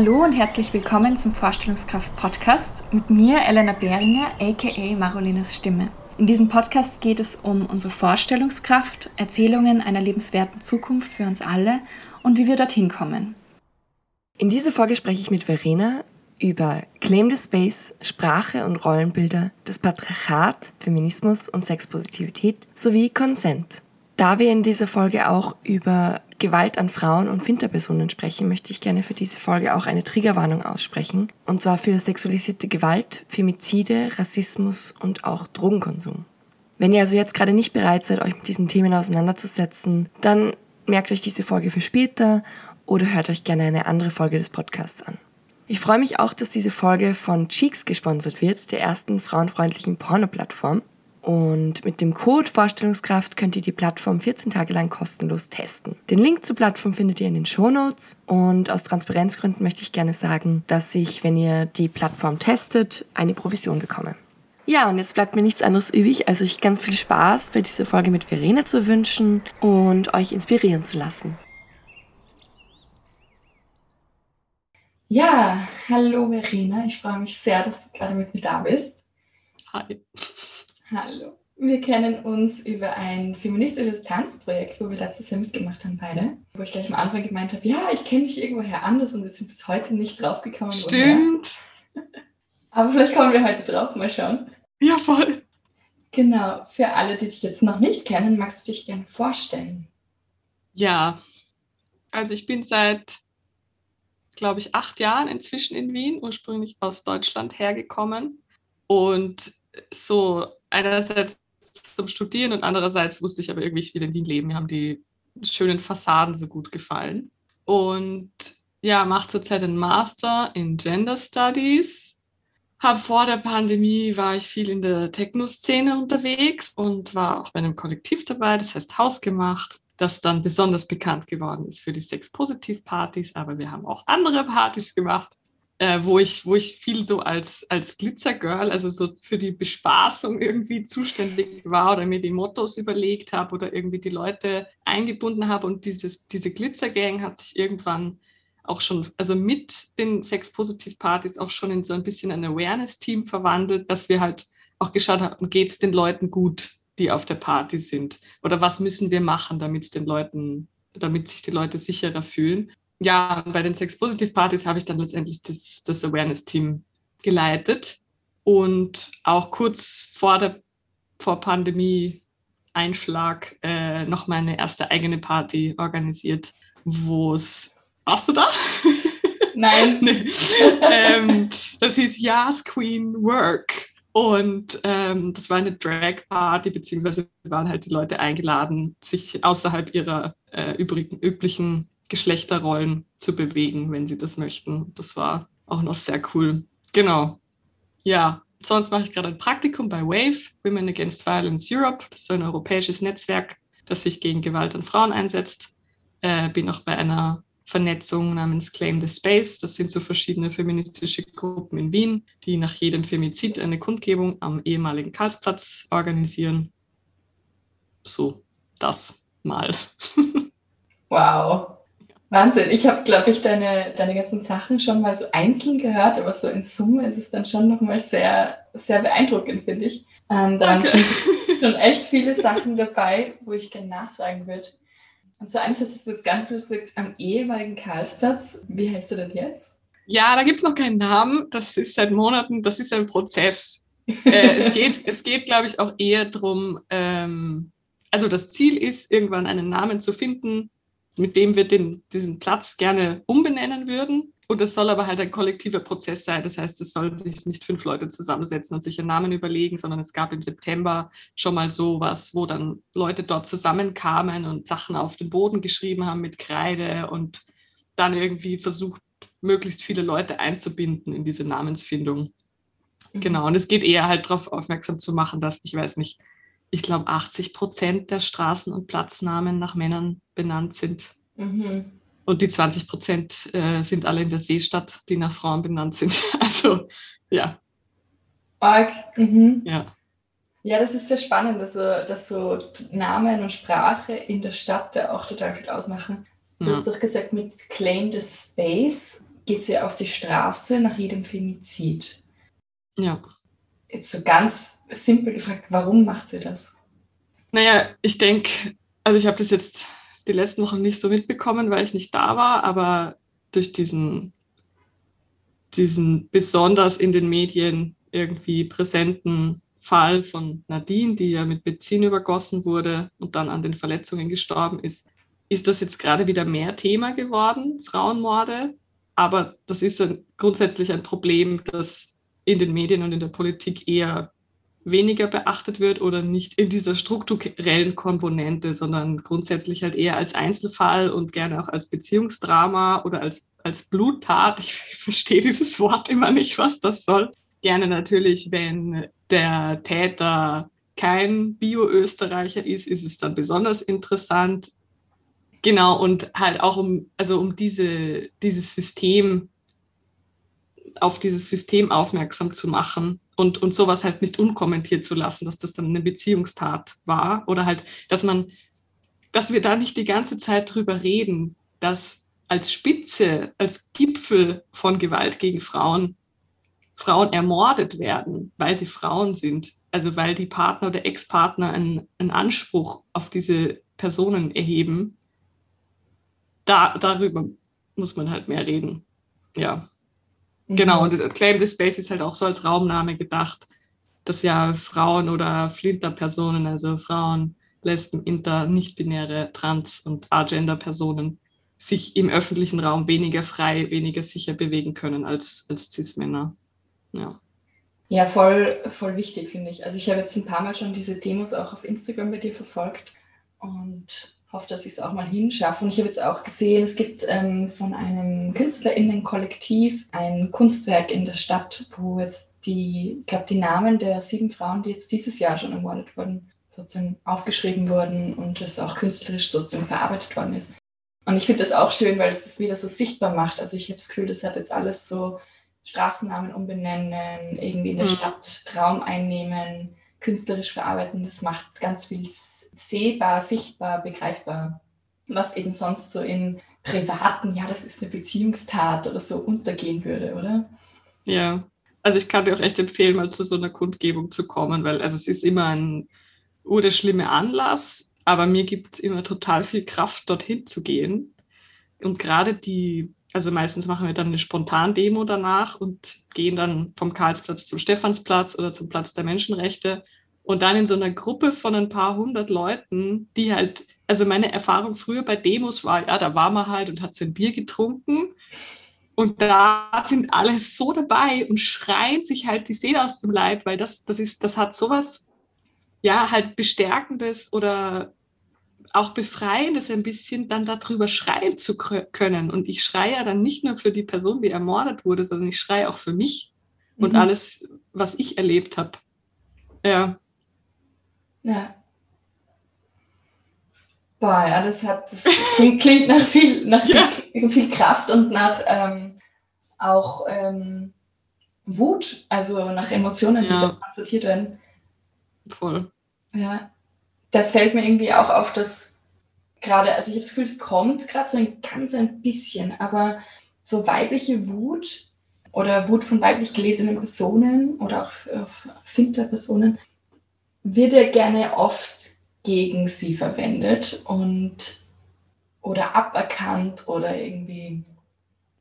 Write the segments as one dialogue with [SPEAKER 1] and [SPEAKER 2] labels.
[SPEAKER 1] Hallo und herzlich willkommen zum Vorstellungskraft Podcast mit mir, Elena Behringer, aka Marolinas Stimme. In diesem Podcast geht es um unsere Vorstellungskraft, Erzählungen einer lebenswerten Zukunft für uns alle und wie wir dorthin kommen.
[SPEAKER 2] In dieser Folge spreche ich mit Verena über Claim the Space, Sprache und Rollenbilder, das Patriarchat, Feminismus und Sexpositivität sowie Consent. Da wir in dieser Folge auch über Gewalt an Frauen und Finterpersonen sprechen, möchte ich gerne für diese Folge auch eine Triggerwarnung aussprechen. Und zwar für sexualisierte Gewalt, Femizide, Rassismus und auch Drogenkonsum. Wenn ihr also jetzt gerade nicht bereit seid, euch mit diesen Themen auseinanderzusetzen, dann merkt euch diese Folge für später oder hört euch gerne eine andere Folge des Podcasts an. Ich freue mich auch, dass diese Folge von Cheeks gesponsert wird, der ersten frauenfreundlichen Porno-Plattform. Und mit dem Code Vorstellungskraft könnt ihr die Plattform 14 Tage lang kostenlos testen. Den Link zur Plattform findet ihr in den Show Notes. Und aus Transparenzgründen möchte ich gerne sagen, dass ich, wenn ihr die Plattform testet, eine Provision bekomme. Ja, und jetzt bleibt mir nichts anderes übrig, als euch ganz viel Spaß bei dieser Folge mit Verena zu wünschen und euch inspirieren zu lassen.
[SPEAKER 1] Ja, hallo Verena. Ich freue mich sehr, dass du gerade mit mir da bist.
[SPEAKER 2] Hi.
[SPEAKER 1] Hallo. Wir kennen uns über ein feministisches Tanzprojekt, wo wir da zusammen mitgemacht haben, beide. Wo ich gleich am Anfang gemeint habe, ja, ich kenne dich irgendwoher anders und wir sind bis heute nicht draufgekommen.
[SPEAKER 2] Stimmt.
[SPEAKER 1] Woher. Aber vielleicht kommen wir heute drauf, mal schauen.
[SPEAKER 2] Ja, voll.
[SPEAKER 1] Genau, für alle, die dich jetzt noch nicht kennen, magst du dich gerne vorstellen?
[SPEAKER 2] Ja, also ich bin seit, glaube ich, acht Jahren inzwischen in Wien, ursprünglich aus Deutschland hergekommen. Und so einerseits zum Studieren und andererseits wusste ich aber irgendwie, will in Wien leben. Mir haben die schönen Fassaden so gut gefallen. Und ja, mache zurzeit einen Master in Gender Studies. Hab vor der Pandemie war ich viel in der Techno-Szene unterwegs und war auch bei einem Kollektiv dabei, das heißt Hausgemacht, das dann besonders bekannt geworden ist für die Sex-Positiv-Partys, aber wir haben auch andere Partys gemacht äh, wo, ich, wo ich viel so als, als Glitzergirl, also so für die Bespaßung irgendwie zuständig war oder mir die Mottos überlegt habe oder irgendwie die Leute eingebunden habe. Und dieses, diese Glitzergang hat sich irgendwann auch schon, also mit den Sex-Positiv-Partys auch schon in so ein bisschen ein Awareness-Team verwandelt, dass wir halt auch geschaut haben, geht es den Leuten gut, die auf der Party sind? Oder was müssen wir machen, damit es den Leuten, damit sich die Leute sicherer fühlen? Ja, bei den Sex-Positiv-Partys habe ich dann letztendlich das, das Awareness-Team geleitet und auch kurz vor der vor Pandemie-Einschlag äh, noch meine erste eigene Party organisiert, wo es. Warst du da?
[SPEAKER 1] Nein.
[SPEAKER 2] nee. ähm, das hieß Yas Queen Work. Und ähm, das war eine Drag-Party, beziehungsweise waren halt die Leute eingeladen, sich außerhalb ihrer äh, übrigen, üblichen Geschlechterrollen zu bewegen, wenn sie das möchten. Das war auch noch sehr cool. Genau. Ja, sonst mache ich gerade ein Praktikum bei WAVE, Women Against Violence Europe. Das ist ein europäisches Netzwerk, das sich gegen Gewalt an Frauen einsetzt. Äh, bin auch bei einer Vernetzung namens Claim the Space. Das sind so verschiedene feministische Gruppen in Wien, die nach jedem Femizid eine Kundgebung am ehemaligen Karlsplatz organisieren. So, das mal.
[SPEAKER 1] wow. Wahnsinn. Ich habe, glaube ich, deine, deine ganzen Sachen schon mal so einzeln gehört, aber so in Summe ist es dann schon nochmal sehr, sehr beeindruckend, finde ich. Ähm, da waren schon, schon, echt viele Sachen dabei, wo ich gerne nachfragen würde. Und so eins hast du jetzt ganz bewusst am ehemaligen Karlsplatz. Wie heißt du denn jetzt?
[SPEAKER 2] Ja, da gibt es noch keinen Namen. Das ist seit Monaten, das ist ein Prozess. äh, es geht, es geht glaube ich, auch eher darum, ähm, also das Ziel ist, irgendwann einen Namen zu finden, mit dem wir den, diesen Platz gerne umbenennen würden. Und es soll aber halt ein kollektiver Prozess sein. Das heißt, es sollen sich nicht fünf Leute zusammensetzen und sich einen Namen überlegen, sondern es gab im September schon mal sowas, wo dann Leute dort zusammenkamen und Sachen auf den Boden geschrieben haben mit Kreide und dann irgendwie versucht, möglichst viele Leute einzubinden in diese Namensfindung. Mhm. Genau. Und es geht eher halt darauf aufmerksam zu machen, dass, ich weiß nicht, ich glaube, 80 Prozent der Straßen- und Platznamen nach Männern benannt sind. Mhm. Und die 20 Prozent äh, sind alle in der Seestadt, die nach Frauen benannt sind. Also, ja.
[SPEAKER 1] Arg. Mhm.
[SPEAKER 2] Ja.
[SPEAKER 1] Ja, das ist sehr spannend, also, dass so Namen und Sprache in der Stadt da auch total viel ausmachen. Du ja. hast doch gesagt, mit Claim the Space geht sie auf die Straße nach jedem Femizid.
[SPEAKER 2] Ja.
[SPEAKER 1] Jetzt so ganz simpel gefragt, warum macht sie das?
[SPEAKER 2] Naja, ich denke, also ich habe das jetzt die letzten Wochen nicht so mitbekommen, weil ich nicht da war, aber durch diesen, diesen besonders in den Medien irgendwie präsenten Fall von Nadine, die ja mit Benzin übergossen wurde und dann an den Verletzungen gestorben ist, ist das jetzt gerade wieder mehr Thema geworden, Frauenmorde. Aber das ist ein, grundsätzlich ein Problem, das in den Medien und in der Politik eher weniger beachtet wird oder nicht in dieser strukturellen Komponente, sondern grundsätzlich halt eher als Einzelfall und gerne auch als Beziehungsdrama oder als, als Bluttat. Ich, ich verstehe dieses Wort immer nicht, was das soll. Gerne natürlich, wenn der Täter kein Bio-Österreicher ist, ist es dann besonders interessant. Genau, und halt auch um, also um diese, dieses System, auf dieses System aufmerksam zu machen und, und sowas halt nicht unkommentiert zu lassen, dass das dann eine Beziehungstat war oder halt, dass man, dass wir da nicht die ganze Zeit drüber reden, dass als Spitze, als Gipfel von Gewalt gegen Frauen Frauen ermordet werden, weil sie Frauen sind, also weil die Partner oder Ex-Partner einen, einen Anspruch auf diese Personen erheben, da, darüber muss man halt mehr reden. Ja. Mhm. Genau, und Claim the Space ist halt auch so als Raumname gedacht, dass ja Frauen oder Flinter-Personen, also Frauen, Lesben, Inter, nicht-binäre, Trans- und Agender-Personen sich im öffentlichen Raum weniger frei, weniger sicher bewegen können als, als Cis-Männer. Ja.
[SPEAKER 1] Ja, voll, voll wichtig, finde ich. Also ich habe jetzt ein paar Mal schon diese Demos auch auf Instagram bei dir verfolgt und hoffe, dass ich es auch mal hinschaffe. Und ich habe jetzt auch gesehen, es gibt ähm, von einem KünstlerInnen-Kollektiv ein Kunstwerk in der Stadt, wo jetzt die, ich glaube, die Namen der sieben Frauen, die jetzt dieses Jahr schon ermordet wurden, sozusagen aufgeschrieben wurden und es auch künstlerisch sozusagen verarbeitet worden ist. Und ich finde das auch schön, weil es das wieder so sichtbar macht. Also ich habe das Gefühl, das hat jetzt alles so Straßennamen umbenennen, irgendwie in der mhm. Stadt Raum einnehmen, künstlerisch verarbeiten. Das macht ganz viel sehbar, sichtbar, begreifbar, was eben sonst so in privaten, ja, das ist eine Beziehungstat oder so untergehen würde, oder?
[SPEAKER 2] Ja, also ich kann dir auch echt empfehlen, mal zu so einer Kundgebung zu kommen, weil also es ist immer ein oder schlimmer Anlass, aber mir gibt es immer total viel Kraft, dorthin zu gehen. Und gerade die also meistens machen wir dann eine Spontan-Demo danach und gehen dann vom Karlsplatz zum Stephansplatz oder zum Platz der Menschenrechte und dann in so einer Gruppe von ein paar hundert Leuten, die halt, also meine Erfahrung früher bei Demos war, ja, da war man halt und hat sein Bier getrunken und da sind alle so dabei und schreien sich halt die Seele aus dem Leib, weil das, das ist, das hat sowas, ja, halt Bestärkendes oder auch befreiendes ein bisschen, dann darüber schreien zu können. Und ich schreie ja dann nicht nur für die Person, die ermordet wurde, sondern ich schreie auch für mich mhm. und alles, was ich erlebt habe. Ja.
[SPEAKER 1] Ja. Boah, ja, das hat, das klingt, klingt nach, viel, nach ja. viel, viel, Kraft und nach ähm, auch ähm, Wut, also nach Emotionen, die ja. da transportiert werden.
[SPEAKER 2] Voll.
[SPEAKER 1] Ja da fällt mir irgendwie auch auf, dass gerade, also ich habe das Gefühl, es kommt gerade so ein ganz ein bisschen, aber so weibliche Wut oder Wut von weiblich gelesenen Personen oder auch Finter-Personen wird ja gerne oft gegen sie verwendet und oder aberkannt oder irgendwie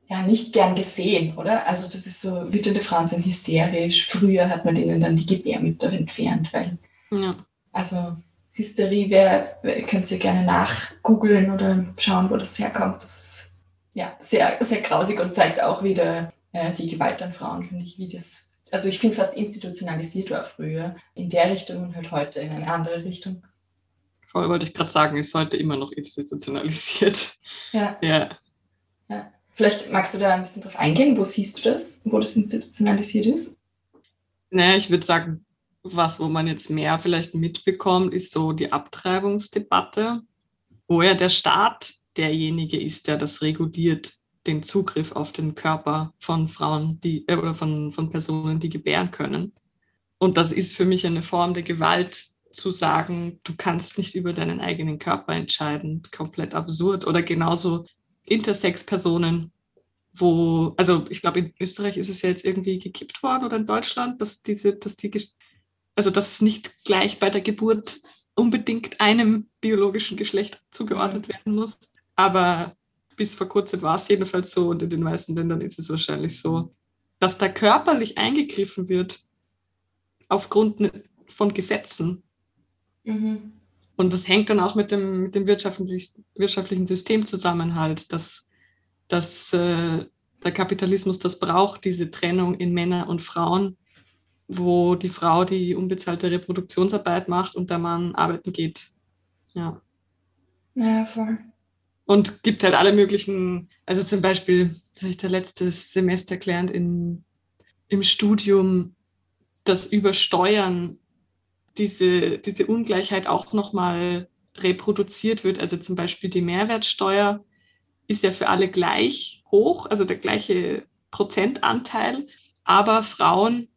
[SPEAKER 1] ja nicht gern gesehen, oder? Also das ist so, wütende Frauen sind hysterisch. Früher hat man denen dann die Gebärmütter entfernt, weil ja. also Hysterie, wer, könnt ihr gerne nachgoogeln oder schauen, wo das herkommt. Das ist ja sehr, sehr grausig und zeigt auch wieder äh, die Gewalt an Frauen, finde ich, wie das, also ich finde fast institutionalisiert war früher in der Richtung und halt heute in eine andere Richtung.
[SPEAKER 2] Voll wollte ich gerade sagen, ist heute immer noch institutionalisiert.
[SPEAKER 1] Ja. ja. ja. Vielleicht magst du da ein bisschen drauf eingehen. Wo siehst du das, wo das institutionalisiert ist?
[SPEAKER 2] Naja, ich würde sagen, was, wo man jetzt mehr vielleicht mitbekommt, ist so die Abtreibungsdebatte, wo ja der Staat derjenige ist, der das reguliert, den Zugriff auf den Körper von Frauen, die äh, oder von, von Personen, die gebären können. Und das ist für mich eine Form der Gewalt, zu sagen, du kannst nicht über deinen eigenen Körper entscheiden. Komplett absurd. Oder genauso Intersex-Personen, wo, also ich glaube, in Österreich ist es ja jetzt irgendwie gekippt worden oder in Deutschland, dass diese, dass die, also dass es nicht gleich bei der Geburt unbedingt einem biologischen Geschlecht zugeordnet mhm. werden muss. Aber bis vor kurzem war es jedenfalls so und in den meisten Ländern ist es wahrscheinlich so, dass da körperlich eingegriffen wird aufgrund ne, von Gesetzen. Mhm. Und das hängt dann auch mit dem, mit dem wirtschaftlichen System zusammen halt, dass, dass äh, der Kapitalismus das braucht, diese Trennung in Männer und Frauen, wo die Frau die unbezahlte Reproduktionsarbeit macht und der Mann arbeiten geht. Ja.
[SPEAKER 1] Ja, voll.
[SPEAKER 2] Und gibt halt alle möglichen, also zum Beispiel, das habe ich da letztes Semester gelernt in, im Studium, dass über Steuern diese, diese Ungleichheit auch nochmal reproduziert wird. Also zum Beispiel die Mehrwertsteuer ist ja für alle gleich hoch, also der gleiche Prozentanteil, aber Frauen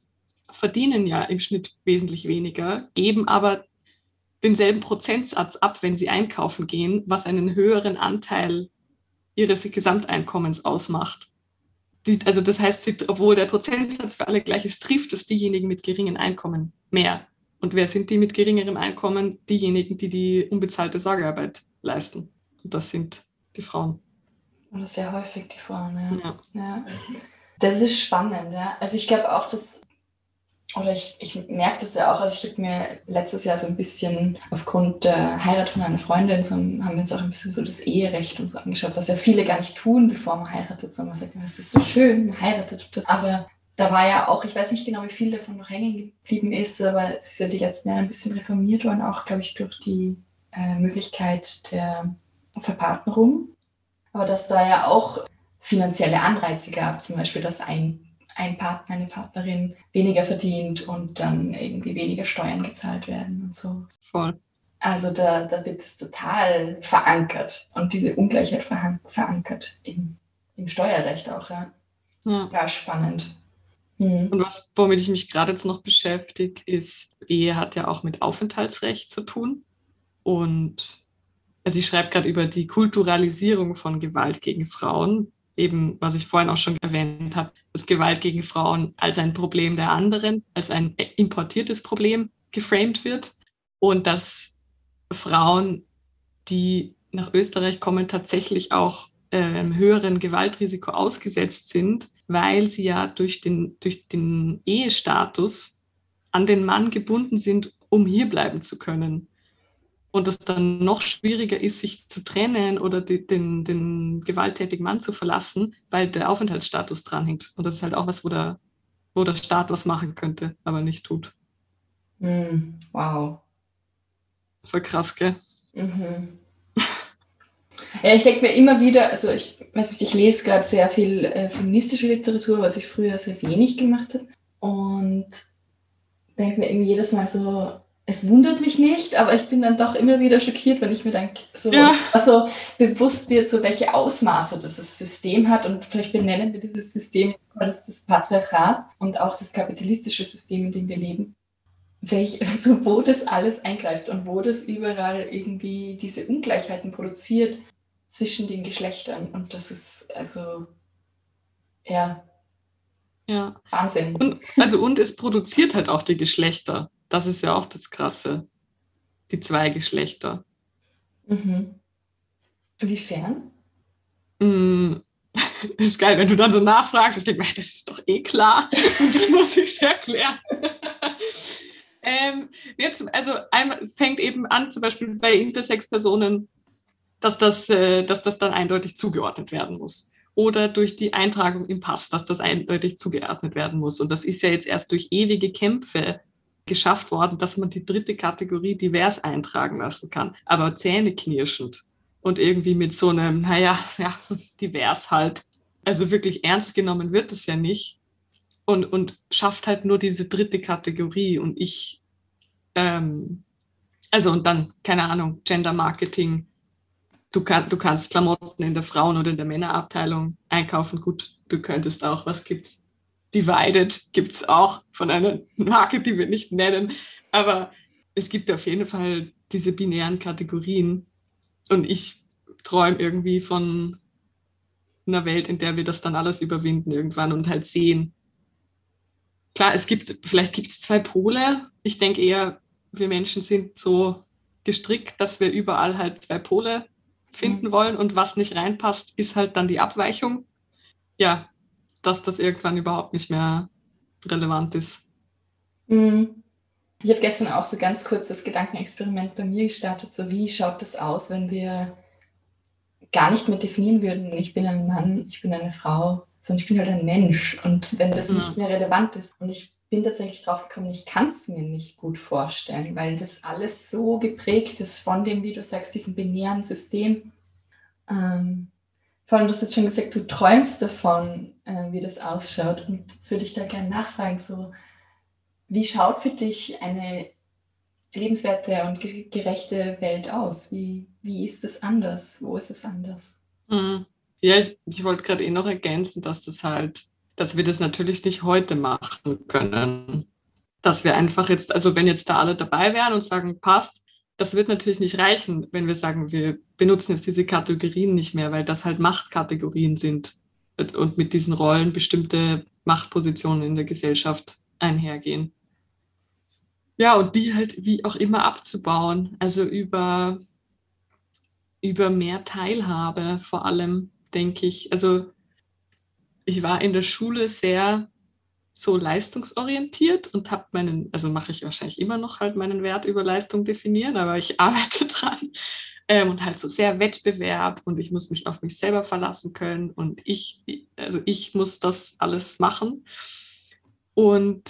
[SPEAKER 2] verdienen ja im Schnitt wesentlich weniger, geben aber denselben Prozentsatz ab, wenn sie einkaufen gehen, was einen höheren Anteil ihres Gesamteinkommens ausmacht. Die, also das heißt, obwohl der Prozentsatz für alle gleich ist, trifft es diejenigen mit geringen Einkommen mehr. Und wer sind die mit geringerem Einkommen? Diejenigen, die die unbezahlte Sorgearbeit leisten. Und das sind die Frauen.
[SPEAKER 1] Und sehr häufig die Frauen, ja. ja. ja. Das ist spannend, ja. Also ich glaube auch, dass oder ich, ich merke das ja auch, also ich habe mir letztes Jahr so ein bisschen aufgrund der Heirat von einer Freundin, so haben wir uns auch ein bisschen so das Eherecht und so angeschaut, was ja viele gar nicht tun, bevor man heiratet, sondern man sagt, es ist so schön, man heiratet. Aber da war ja auch, ich weiß nicht genau, wie viel davon noch hängen geblieben ist, aber es ist ja die letzten Jahre ein bisschen reformiert worden, auch, glaube ich, durch die äh, Möglichkeit der Verpartnerung. Aber dass da ja auch finanzielle Anreize gab, zum Beispiel, dass ein ein Partner, eine Partnerin weniger verdient und dann irgendwie weniger Steuern gezahlt werden und so.
[SPEAKER 2] Voll.
[SPEAKER 1] Also da, da wird es total verankert und diese Ungleichheit verankert im, im Steuerrecht auch. Ja, ja. ja spannend.
[SPEAKER 2] Hm. Und was, womit ich mich gerade jetzt noch beschäftige, ist, Ehe hat ja auch mit Aufenthaltsrecht zu tun. Und also ich schreibe gerade über die Kulturalisierung von Gewalt gegen Frauen, eben, was ich vorhin auch schon erwähnt habe, dass Gewalt gegen Frauen als ein Problem der anderen, als ein importiertes Problem geframed wird. Und dass Frauen, die nach Österreich kommen, tatsächlich auch einem ähm, höheren Gewaltrisiko ausgesetzt sind, weil sie ja durch den, durch den Ehestatus an den Mann gebunden sind, um hier bleiben zu können und es dann noch schwieriger ist, sich zu trennen oder die, den, den gewalttätigen Mann zu verlassen, weil der Aufenthaltsstatus dranhängt. Und das ist halt auch was, wo der, wo der Staat was machen könnte, aber nicht tut.
[SPEAKER 1] Mm, wow.
[SPEAKER 2] Voll krass, gell?
[SPEAKER 1] Mhm. Ja, ich denke mir immer wieder, also ich weiß nicht, ich lese gerade sehr viel äh, feministische Literatur, was ich früher sehr wenig gemacht habe. Und denke mir irgendwie jedes Mal so, es wundert mich nicht, aber ich bin dann doch immer wieder schockiert, wenn ich mir dann so ja. also bewusst wird, so welche Ausmaße das System hat und vielleicht benennen wir dieses System, das ist das Patriarchat und auch das kapitalistische System, in dem wir leben. Welch, also wo das alles eingreift und wo das überall irgendwie diese Ungleichheiten produziert zwischen den Geschlechtern und das ist also ja
[SPEAKER 2] ja.
[SPEAKER 1] Wahnsinn.
[SPEAKER 2] Und, also und es produziert halt auch die Geschlechter. Das ist ja auch das Krasse. Die zwei Geschlechter.
[SPEAKER 1] Mhm. Inwiefern?
[SPEAKER 2] Mm, ist geil, wenn du dann so nachfragst. Ich denke, das ist doch eh klar. Und dann muss ich es erklären. ähm, jetzt, also einmal fängt eben an, zum Beispiel bei Intersex-Personen, dass das, äh, dass das dann eindeutig zugeordnet werden muss. Oder durch die Eintragung im Pass, dass das eindeutig zugeordnet werden muss. Und das ist ja jetzt erst durch ewige Kämpfe geschafft worden, dass man die dritte Kategorie divers eintragen lassen kann, aber zähneknirschend und irgendwie mit so einem, naja, ja, divers halt. Also wirklich ernst genommen wird es ja nicht und, und schafft halt nur diese dritte Kategorie und ich, ähm, also und dann, keine Ahnung, Gender Marketing. Du, kann, du kannst Klamotten in der Frauen- oder in der Männerabteilung einkaufen. Gut, du könntest auch, was gibt's? Divided gibt es auch von einer Marke, die wir nicht nennen. Aber es gibt auf jeden Fall diese binären Kategorien. Und ich träume irgendwie von einer Welt, in der wir das dann alles überwinden irgendwann und halt sehen. Klar, es gibt, vielleicht gibt es zwei Pole. Ich denke eher, wir Menschen sind so gestrickt, dass wir überall halt zwei Pole finden mhm. wollen und was nicht reinpasst, ist halt dann die Abweichung. Ja, dass das irgendwann überhaupt nicht mehr relevant ist.
[SPEAKER 1] Mhm. Ich habe gestern auch so ganz kurz das Gedankenexperiment bei mir gestartet, so wie schaut das aus, wenn wir gar nicht mehr definieren würden, ich bin ein Mann, ich bin eine Frau, sondern ich bin halt ein Mensch. Und wenn das ja. nicht mehr relevant ist und ich bin tatsächlich drauf gekommen, ich kann es mir nicht gut vorstellen, weil das alles so geprägt ist von dem, wie du sagst, diesem binären System. Ähm, vor allem, du hast jetzt schon gesagt, du träumst davon, äh, wie das ausschaut. Und jetzt würde ich da gerne nachfragen, so, wie schaut für dich eine lebenswerte und gerechte Welt aus? Wie, wie ist es anders? Wo ist es anders?
[SPEAKER 2] Mhm. Ja, ich, ich wollte gerade eh noch ergänzen, dass das halt, dass wir das natürlich nicht heute machen können. Dass wir einfach jetzt, also wenn jetzt da alle dabei wären und sagen, passt, das wird natürlich nicht reichen, wenn wir sagen, wir benutzen jetzt diese Kategorien nicht mehr, weil das halt Machtkategorien sind und mit diesen Rollen bestimmte Machtpositionen in der Gesellschaft einhergehen. Ja, und die halt wie auch immer abzubauen. Also über, über mehr Teilhabe vor allem, denke ich. Also ich war in der Schule sehr so leistungsorientiert und habe meinen, also mache ich wahrscheinlich immer noch halt meinen Wert über Leistung definieren, aber ich arbeite dran. Ähm, und halt so sehr Wettbewerb und ich muss mich auf mich selber verlassen können und ich, also ich muss das alles machen und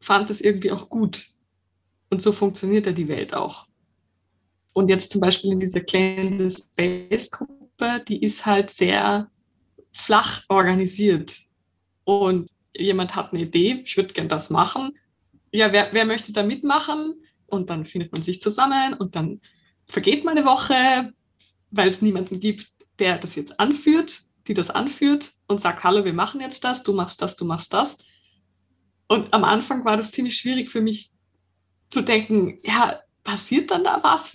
[SPEAKER 2] fand es irgendwie auch gut, und so funktioniert ja die Welt auch. Und jetzt zum Beispiel in dieser kleinen Space-Gruppe, die ist halt sehr flach organisiert. Und jemand hat eine Idee, ich würde gern das machen. Ja, wer, wer möchte da mitmachen? Und dann findet man sich zusammen und dann vergeht mal eine Woche, weil es niemanden gibt, der das jetzt anführt, die das anführt und sagt, hallo, wir machen jetzt das, du machst das, du machst das. Und am Anfang war das ziemlich schwierig für mich, zu denken, ja, passiert dann da was?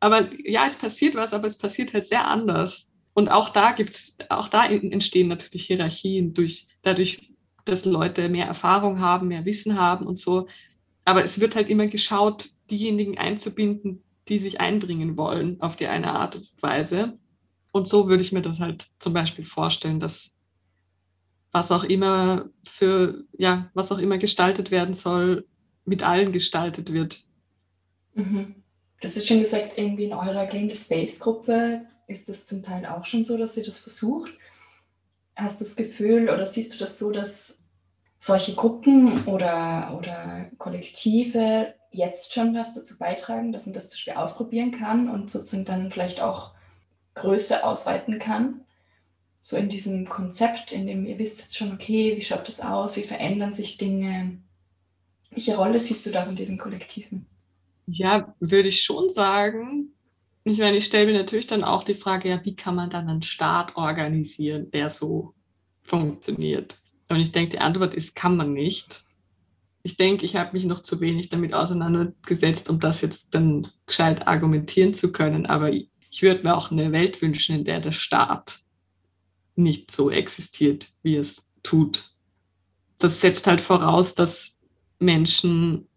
[SPEAKER 2] Aber ja, es passiert was, aber es passiert halt sehr anders. Und auch da gibt's, auch da entstehen natürlich Hierarchien durch, dadurch, dass Leute mehr Erfahrung haben, mehr Wissen haben und so. Aber es wird halt immer geschaut, diejenigen einzubinden, die sich einbringen wollen auf die eine Art und Weise. Und so würde ich mir das halt zum Beispiel vorstellen, dass was auch immer für, ja, was auch immer gestaltet werden soll, mit allen gestaltet wird.
[SPEAKER 1] Mhm. Das ist schon gesagt, irgendwie in eurer Glende Space Gruppe ist das zum Teil auch schon so, dass ihr das versucht. Hast du das Gefühl oder siehst du das so, dass solche Gruppen oder, oder Kollektive jetzt schon was dazu beitragen, dass man das zum Beispiel ausprobieren kann und sozusagen dann vielleicht auch Größe ausweiten kann? So in diesem Konzept, in dem ihr wisst jetzt schon, okay, wie schaut das aus, wie verändern sich Dinge, welche Rolle siehst du da in diesen Kollektiven?
[SPEAKER 2] Ja, würde ich schon sagen. Ich meine, ich stelle mir natürlich dann auch die Frage, ja, wie kann man dann einen Staat organisieren, der so funktioniert? Und ich denke, die Antwort ist, kann man nicht. Ich denke, ich habe mich noch zu wenig damit auseinandergesetzt, um das jetzt dann gescheit argumentieren zu können. Aber ich würde mir auch eine Welt wünschen, in der der Staat nicht so existiert, wie es tut. Das setzt halt voraus, dass Menschen,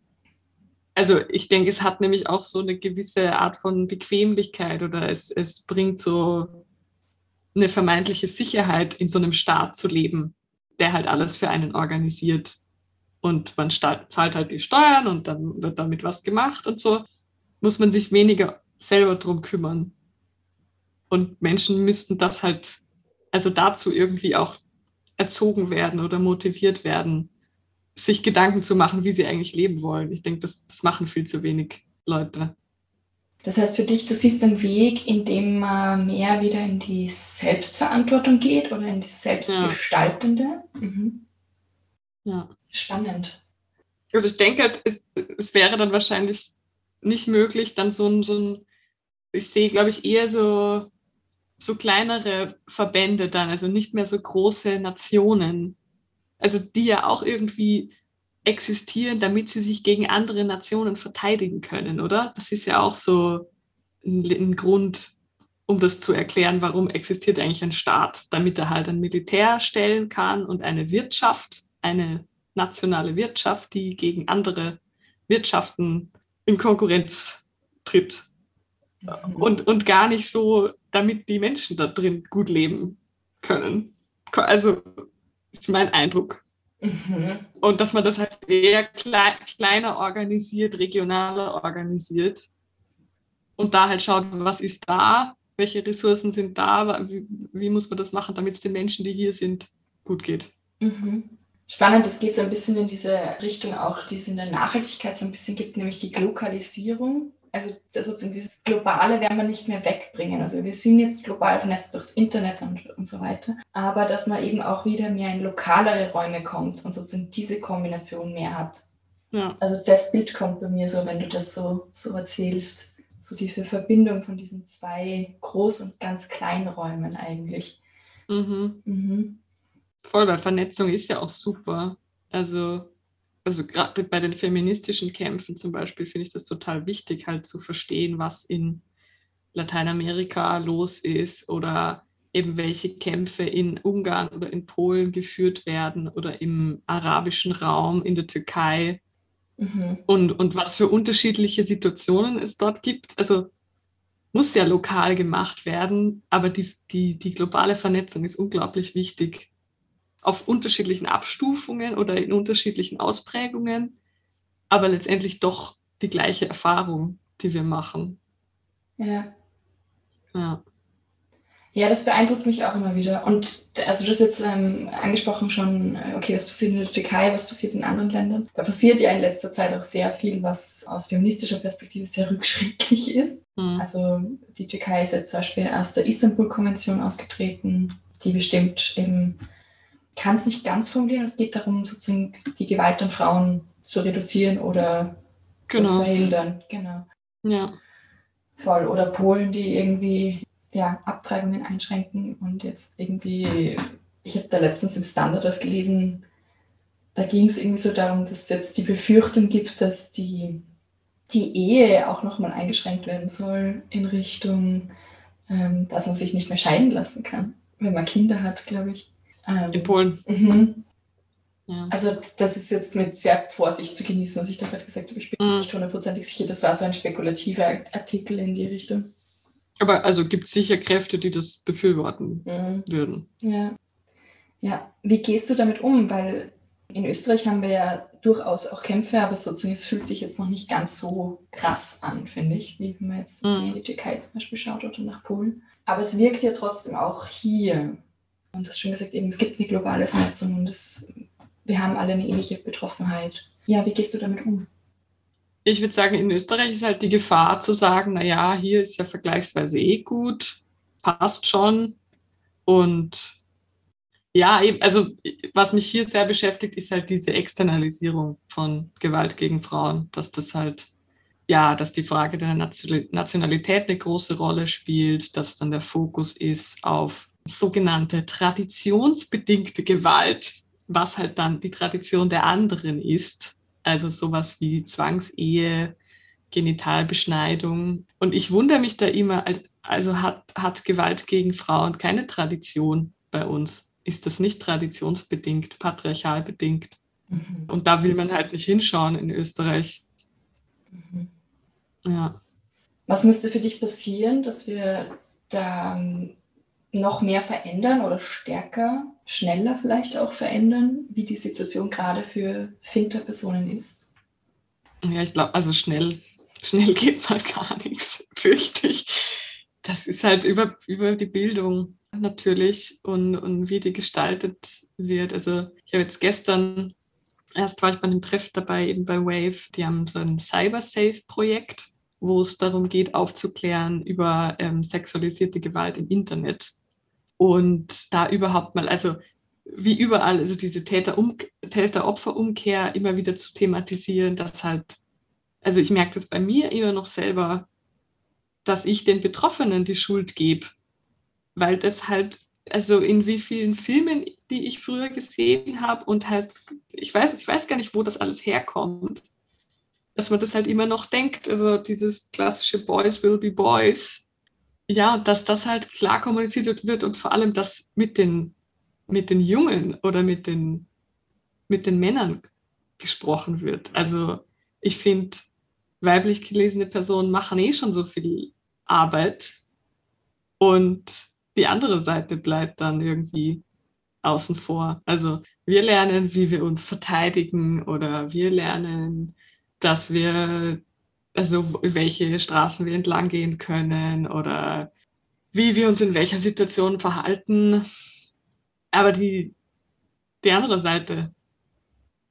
[SPEAKER 2] also ich denke, es hat nämlich auch so eine gewisse Art von Bequemlichkeit oder es, es bringt so eine vermeintliche Sicherheit, in so einem Staat zu leben, der halt alles für einen organisiert. Und man zahlt halt die Steuern und dann wird damit was gemacht und so. Muss man sich weniger selber drum kümmern. Und Menschen müssten das halt, also dazu irgendwie auch erzogen werden oder motiviert werden, sich Gedanken zu machen, wie sie eigentlich leben wollen. Ich denke, das, das machen viel zu wenig Leute.
[SPEAKER 1] Das heißt für dich, du siehst einen Weg, in dem man mehr wieder in die Selbstverantwortung geht oder in die Selbstgestaltende? Ja. Mhm. ja. Spannend.
[SPEAKER 2] Also ich denke, es, es, wäre dann wahrscheinlich nicht möglich, dann so ein, so ein ich sehe, glaube ich, eher so, so kleinere Verbände dann, also nicht mehr so große Nationen, also die ja auch irgendwie existieren, damit sie sich gegen andere Nationen verteidigen können, oder? Das ist ja auch so ein, ein Grund, um das zu erklären, warum existiert eigentlich ein Staat, damit er halt ein Militär stellen kann und eine Wirtschaft, eine nationale Wirtschaft, die gegen andere Wirtschaften in Konkurrenz tritt. Und, und gar nicht so, damit die Menschen da drin gut leben können. Also ist mein Eindruck. Mhm. Und dass man das halt eher klei kleiner organisiert, regionaler organisiert. Und da halt schaut, was ist da, welche Ressourcen sind da, wie, wie muss man das machen, damit es den Menschen, die hier sind, gut geht.
[SPEAKER 1] Mhm. Spannend, es geht so ein bisschen in diese Richtung auch, die es in der Nachhaltigkeit so ein bisschen gibt, nämlich die Glokalisierung also sozusagen dieses Globale werden wir nicht mehr wegbringen. Also wir sind jetzt global vernetzt durchs Internet und, und so weiter. Aber dass man eben auch wieder mehr in lokalere Räume kommt und sozusagen diese Kombination mehr hat. Ja. Also das Bild kommt bei mir so, wenn du das so, so erzählst. So diese Verbindung von diesen zwei Groß- und ganz kleinen Räumen eigentlich.
[SPEAKER 2] Mhm. Mhm. Voll, weil Vernetzung ist ja auch super. Also also gerade bei den feministischen Kämpfen zum Beispiel finde ich das total wichtig, halt zu verstehen, was in Lateinamerika los ist oder eben welche Kämpfe in Ungarn oder in Polen geführt werden oder im arabischen Raum, in der Türkei mhm. und, und was für unterschiedliche Situationen es dort gibt. Also muss ja lokal gemacht werden, aber die, die, die globale Vernetzung ist unglaublich wichtig auf unterschiedlichen Abstufungen oder in unterschiedlichen Ausprägungen, aber letztendlich doch die gleiche Erfahrung, die wir machen.
[SPEAKER 1] Ja. Ja. Ja, das beeindruckt mich auch immer wieder. Und also du hast jetzt ähm, angesprochen schon, äh, okay, was passiert in der Türkei, was passiert in anderen Ländern. Da passiert ja in letzter Zeit auch sehr viel, was aus feministischer Perspektive sehr rückschrittlich ist. Mhm. Also die Türkei ist jetzt zum Beispiel aus der Istanbul-Konvention ausgetreten, die bestimmt eben kann es nicht ganz formulieren. Es geht darum, sozusagen die Gewalt an Frauen zu reduzieren oder genau. zu verhindern. Genau. Ja. Voll. Oder Polen, die irgendwie ja, Abtreibungen einschränken und jetzt irgendwie, ich habe da letztens im Standard was gelesen, da ging es irgendwie so darum, dass es jetzt die Befürchtung gibt, dass die, die Ehe auch nochmal eingeschränkt werden soll in Richtung, ähm, dass man sich nicht mehr scheiden lassen kann, wenn man Kinder hat, glaube ich.
[SPEAKER 2] Ähm, in Polen. Mhm.
[SPEAKER 1] Ja. Also das ist jetzt mit sehr Vorsicht zu genießen, was ich da gerade gesagt habe. Ich bin mhm. nicht hundertprozentig sicher. Das war so ein spekulativer Artikel in die Richtung.
[SPEAKER 2] Aber also gibt es sicher Kräfte, die das befürworten mhm. würden.
[SPEAKER 1] Ja. Ja, wie gehst du damit um? Weil in Österreich haben wir ja durchaus auch Kämpfe, aber sozusagen es fühlt sich jetzt noch nicht ganz so krass an, finde ich, wie wenn man jetzt mhm. in die Türkei zum Beispiel schaut oder nach Polen. Aber es wirkt ja trotzdem auch hier und das schon gesagt, eben, es gibt eine globale Vernetzung und es, wir haben alle eine ähnliche Betroffenheit. Ja, wie gehst du damit um?
[SPEAKER 2] Ich würde sagen, in Österreich ist halt die Gefahr zu sagen, naja, hier ist ja vergleichsweise eh gut, passt schon. Und ja, eben, also was mich hier sehr beschäftigt, ist halt diese Externalisierung von Gewalt gegen Frauen, dass das halt, ja, dass die Frage der Nationalität eine große Rolle spielt, dass dann der Fokus ist auf sogenannte traditionsbedingte Gewalt, was halt dann die Tradition der anderen ist. Also sowas wie Zwangsehe, Genitalbeschneidung. Und ich wundere mich da immer, also hat, hat Gewalt gegen Frauen keine Tradition bei uns? Ist das nicht traditionsbedingt, patriarchal bedingt? Mhm. Und da will man halt nicht hinschauen in Österreich. Mhm.
[SPEAKER 1] Ja. Was müsste für dich passieren, dass wir da noch mehr verändern oder stärker, schneller vielleicht auch verändern, wie die Situation gerade für Finter-Personen ist?
[SPEAKER 2] Ja, ich glaube, also schnell, schnell geht mal gar nichts, fürchte ich. Das ist halt über, über die Bildung natürlich und, und wie die gestaltet wird. Also ich habe jetzt gestern, erst war ich bei einem Treff dabei, eben bei Wave, die haben so ein Cyber-Safe-Projekt, wo es darum geht, aufzuklären über ähm, sexualisierte Gewalt im Internet und da überhaupt mal, also wie überall, also diese Täter-Opfer-Umkehr immer wieder zu thematisieren, dass halt, also ich merke das bei mir immer noch selber, dass ich den Betroffenen die Schuld gebe, weil das halt, also in wie vielen Filmen, die ich früher gesehen habe und halt, ich weiß, ich weiß gar nicht, wo das alles herkommt, dass man das halt immer noch denkt, also dieses klassische Boys will be Boys, ja, dass das halt klar kommuniziert wird und vor allem, dass mit den, mit den Jungen oder mit den, mit den Männern gesprochen wird. Also ich finde, weiblich gelesene Personen machen eh schon so viel Arbeit und die andere Seite bleibt dann irgendwie außen vor. Also wir lernen, wie wir uns verteidigen oder wir lernen, dass wir, also welche Straßen wir entlang gehen können oder wie wir uns in welcher Situation verhalten. Aber die, die andere Seite,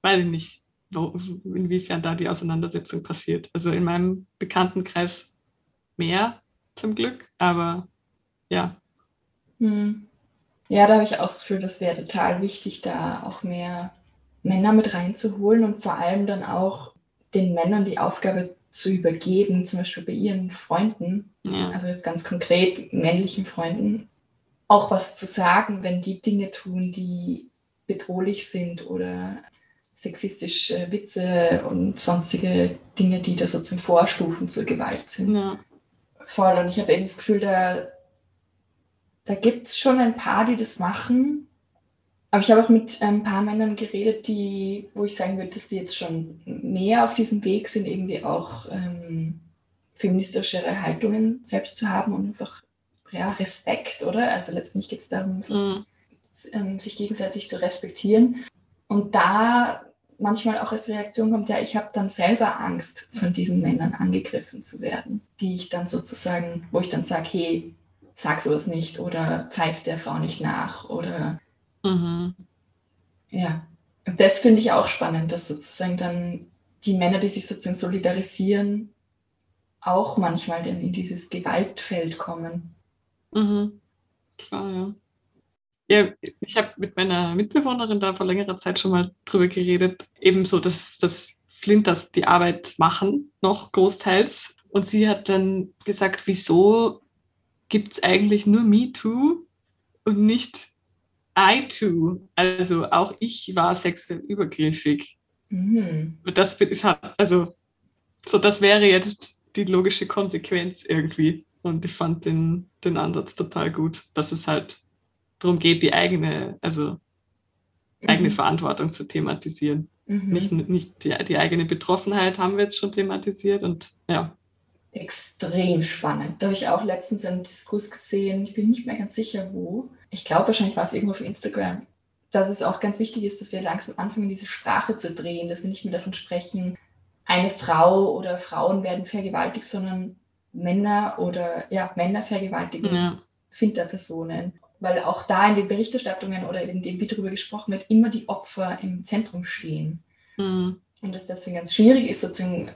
[SPEAKER 2] weiß ich nicht, wo, inwiefern da die Auseinandersetzung passiert. Also in meinem Bekanntenkreis mehr zum Glück, aber ja.
[SPEAKER 1] Hm. Ja, da habe ich auch das Gefühl, das wäre total wichtig, da auch mehr Männer mit reinzuholen und vor allem dann auch den Männern die Aufgabe zu übergeben, zum Beispiel bei ihren Freunden, ja. also jetzt ganz konkret männlichen Freunden, auch was zu sagen, wenn die Dinge tun, die bedrohlich sind oder sexistische Witze und sonstige Dinge, die da so zum Vorstufen zur Gewalt sind. Ja. Voll. Und ich habe eben das Gefühl, da da gibt es schon ein paar, die das machen. Aber ich habe auch mit ein paar Männern geredet, die, wo ich sagen würde, dass die jetzt schon mehr auf diesem Weg sind, irgendwie auch ähm, feministischere Haltungen selbst zu haben und einfach ja, Respekt, oder? Also letztendlich geht es darum, mhm. ähm, sich gegenseitig zu respektieren. Und da manchmal auch als Reaktion kommt, ja, ich habe dann selber Angst, von diesen Männern angegriffen zu werden, die ich dann sozusagen, wo ich dann sage, hey, sag sowas nicht oder pfeift der Frau nicht nach oder mhm. ja. Und das finde ich auch spannend, dass sozusagen dann die Männer, die sich sozusagen solidarisieren, auch manchmal dann in dieses Gewaltfeld kommen.
[SPEAKER 2] Mhm. Klar, ja. Ja, ich habe mit meiner Mitbewohnerin da vor längerer Zeit schon mal drüber geredet, ebenso, dass, dass Flinters die Arbeit machen, noch großteils. Und sie hat dann gesagt, wieso gibt es eigentlich nur Me Too und nicht I Too. Also auch ich war sexuell übergriffig. Mhm. Das ist halt, also, so das wäre jetzt die logische Konsequenz irgendwie. Und ich fand den, den Ansatz total gut, dass es halt darum geht, die eigene, also eigene mhm. Verantwortung zu thematisieren. Mhm. Nicht, nicht die, die eigene Betroffenheit haben wir jetzt schon thematisiert und ja,
[SPEAKER 1] extrem spannend. Da habe ich auch letztens einen Diskurs gesehen, ich bin nicht mehr ganz sicher wo. Ich glaube, wahrscheinlich war es irgendwo auf Instagram, dass es auch ganz wichtig ist, dass wir langsam anfangen, diese Sprache zu drehen, dass wir nicht mehr davon sprechen, eine Frau oder Frauen werden vergewaltigt, sondern Männer oder ja, Männer vergewaltigen ja. Finterpersonen. Weil auch da in den Berichterstattungen oder in dem, wie darüber gesprochen wird, immer die Opfer im Zentrum stehen. Mhm. Und es deswegen ganz schwierig ist, sozusagen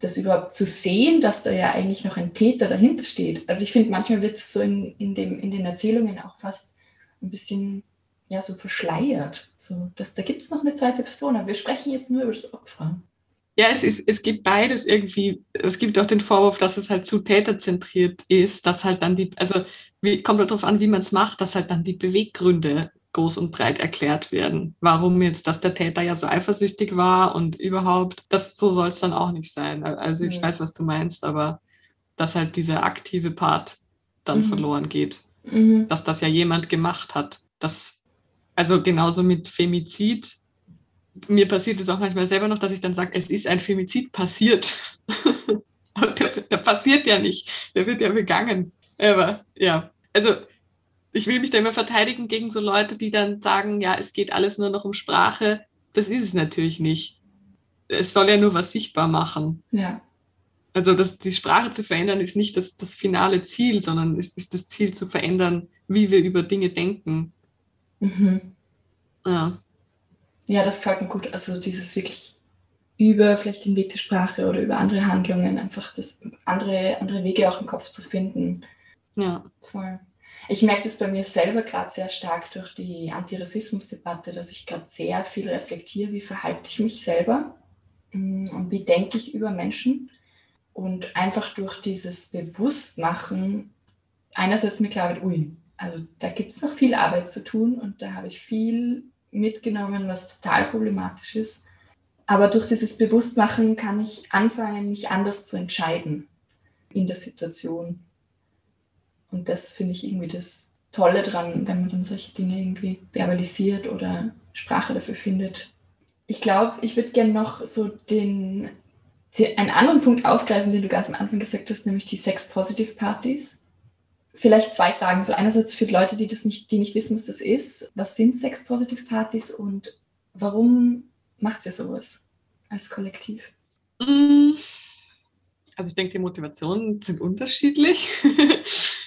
[SPEAKER 1] das überhaupt zu sehen, dass da ja eigentlich noch ein Täter dahinter steht. Also ich finde, manchmal wird es so in, in, dem, in den Erzählungen auch fast ein bisschen ja, so verschleiert. So, dass, da gibt es noch eine zweite Person, aber wir sprechen jetzt nur über das Opfer.
[SPEAKER 2] Ja, es, ist, es gibt beides irgendwie. Es gibt auch den Vorwurf, dass es halt zu täterzentriert ist, dass halt dann die, also wie, kommt halt darauf an, wie man es macht, dass halt dann die Beweggründe groß und breit erklärt werden. Warum jetzt, dass der Täter ja so eifersüchtig war und überhaupt, das so soll es dann auch nicht sein. Also ich mhm. weiß, was du meinst, aber dass halt dieser aktive Part dann mhm. verloren geht. Mhm. Dass das ja jemand gemacht hat. Das, also genauso mit Femizid. Mir passiert es auch manchmal selber noch, dass ich dann sage, es ist ein Femizid passiert. Der, der passiert ja nicht. Der wird ja begangen. Aber ja, also ich will mich da immer verteidigen gegen so Leute, die dann sagen, ja, es geht alles nur noch um Sprache. Das ist es natürlich nicht. Es soll ja nur was sichtbar machen.
[SPEAKER 1] Ja.
[SPEAKER 2] Also das, die Sprache zu verändern ist nicht das, das finale Ziel, sondern es ist das Ziel zu verändern, wie wir über Dinge denken.
[SPEAKER 1] Mhm. Ja. Ja, das gefällt mir gut. Also dieses wirklich über vielleicht den Weg der Sprache oder über andere Handlungen einfach das andere, andere Wege auch im Kopf zu finden.
[SPEAKER 2] Ja.
[SPEAKER 1] Voll. Ich merke das bei mir selber gerade sehr stark durch die Antirassismus-Debatte, dass ich gerade sehr viel reflektiere, wie verhalte ich mich selber mm, und wie denke ich über Menschen. Und einfach durch dieses Bewusstmachen einerseits mir klar wird, ui, also da gibt es noch viel Arbeit zu tun und da habe ich viel mitgenommen, was total problematisch ist. Aber durch dieses Bewusstmachen kann ich anfangen, mich anders zu entscheiden in der Situation. Und das finde ich irgendwie das Tolle dran, wenn man dann solche Dinge irgendwie verbalisiert oder Sprache dafür findet. Ich glaube, ich würde gerne noch so den, den, einen anderen Punkt aufgreifen, den du ganz am Anfang gesagt hast, nämlich die Sex-Positive-Partys. Vielleicht zwei Fragen. So einerseits für Leute, die das nicht, die nicht wissen, was das ist. Was sind Sex-Positive-Partys und warum macht ihr sowas als Kollektiv?
[SPEAKER 2] Mm. Also ich denke, die Motivationen sind unterschiedlich.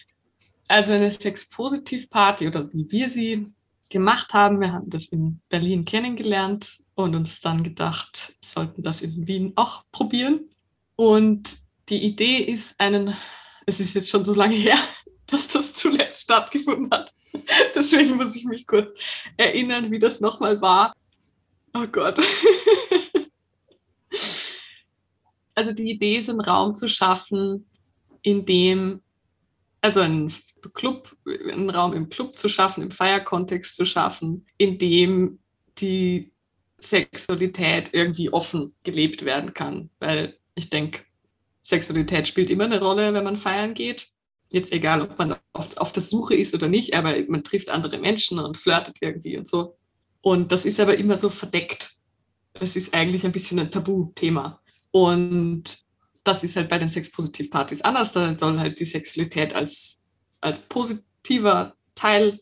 [SPEAKER 2] also eine Sex-Positiv-Party oder wie wir sie gemacht haben, wir haben das in Berlin kennengelernt und uns dann gedacht, sollten das in Wien auch probieren. Und die Idee ist einen, es ist jetzt schon so lange her, dass das zuletzt stattgefunden hat. Deswegen muss ich mich kurz erinnern, wie das nochmal war. Oh Gott. Also die Idee ist, einen Raum zu schaffen, in dem, also einen Club, einen Raum im Club zu schaffen, im Feierkontext zu schaffen, in dem die Sexualität irgendwie offen gelebt werden kann. Weil ich denke, Sexualität spielt immer eine Rolle, wenn man feiern geht jetzt egal, ob man auf, auf der Suche ist oder nicht, aber man trifft andere Menschen und flirtet irgendwie und so. Und das ist aber immer so verdeckt. Es ist eigentlich ein bisschen ein Tabuthema. Und das ist halt bei den Sex-Positiv-Partys anders. Da soll halt die Sexualität als, als positiver Teil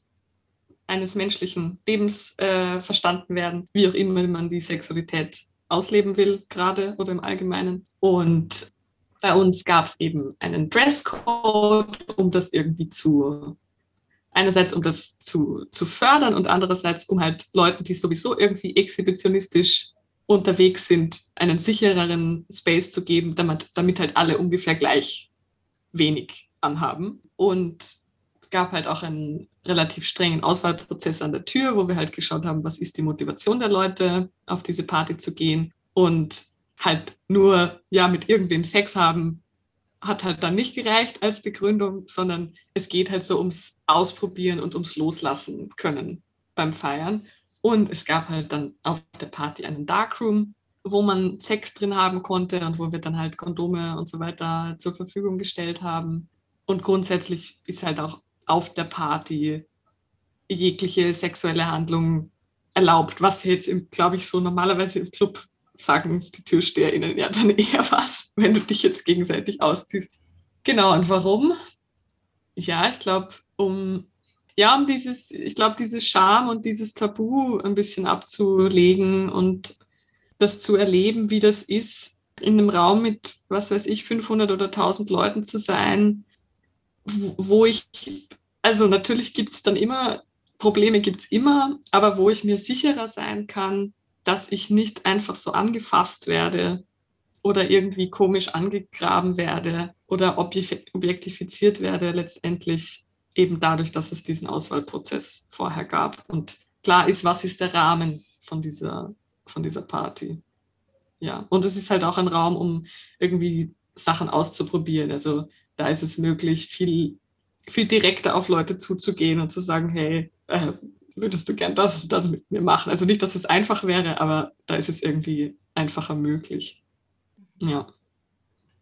[SPEAKER 2] eines menschlichen Lebens äh, verstanden werden, wie auch immer man die Sexualität ausleben will, gerade oder im Allgemeinen. Und bei uns gab es eben einen Dresscode, um das irgendwie zu, einerseits um das zu, zu fördern und andererseits um halt Leuten, die sowieso irgendwie exhibitionistisch unterwegs sind, einen sichereren Space zu geben, damit, damit halt alle ungefähr gleich wenig anhaben. Und gab halt auch einen relativ strengen Auswahlprozess an der Tür, wo wir halt geschaut haben, was ist die Motivation der Leute, auf diese Party zu gehen. Und halt nur ja mit irgendwem Sex haben, hat halt dann nicht gereicht als Begründung, sondern es geht halt so ums Ausprobieren und ums Loslassen können beim Feiern. Und es gab halt dann auf der Party einen Darkroom, wo man Sex drin haben konnte und wo wir dann halt Kondome und so weiter zur Verfügung gestellt haben. Und grundsätzlich ist halt auch auf der Party jegliche sexuelle Handlung erlaubt, was jetzt, glaube ich, so normalerweise im Club sagen die TürsteherInnen ja dann eher was, wenn du dich jetzt gegenseitig ausziehst. Genau, und warum? Ja, ich glaube, um ja, um dieses, ich glaube, dieses Scham und dieses Tabu ein bisschen abzulegen und das zu erleben, wie das ist, in einem Raum mit, was weiß ich, 500 oder 1000 Leuten zu sein, wo ich, also natürlich gibt es dann immer, Probleme gibt es immer, aber wo ich mir sicherer sein kann, dass ich nicht einfach so angefasst werde oder irgendwie komisch angegraben werde oder objektifiziert werde, letztendlich eben dadurch, dass es diesen Auswahlprozess vorher gab. Und klar ist, was ist der Rahmen von dieser, von dieser Party. Ja, und es ist halt auch ein Raum, um irgendwie Sachen auszuprobieren. Also da ist es möglich, viel, viel direkter auf Leute zuzugehen und zu sagen, hey, äh, würdest du gern das und das mit mir machen? Also nicht, dass es einfach wäre, aber da ist es irgendwie einfacher möglich. Ja.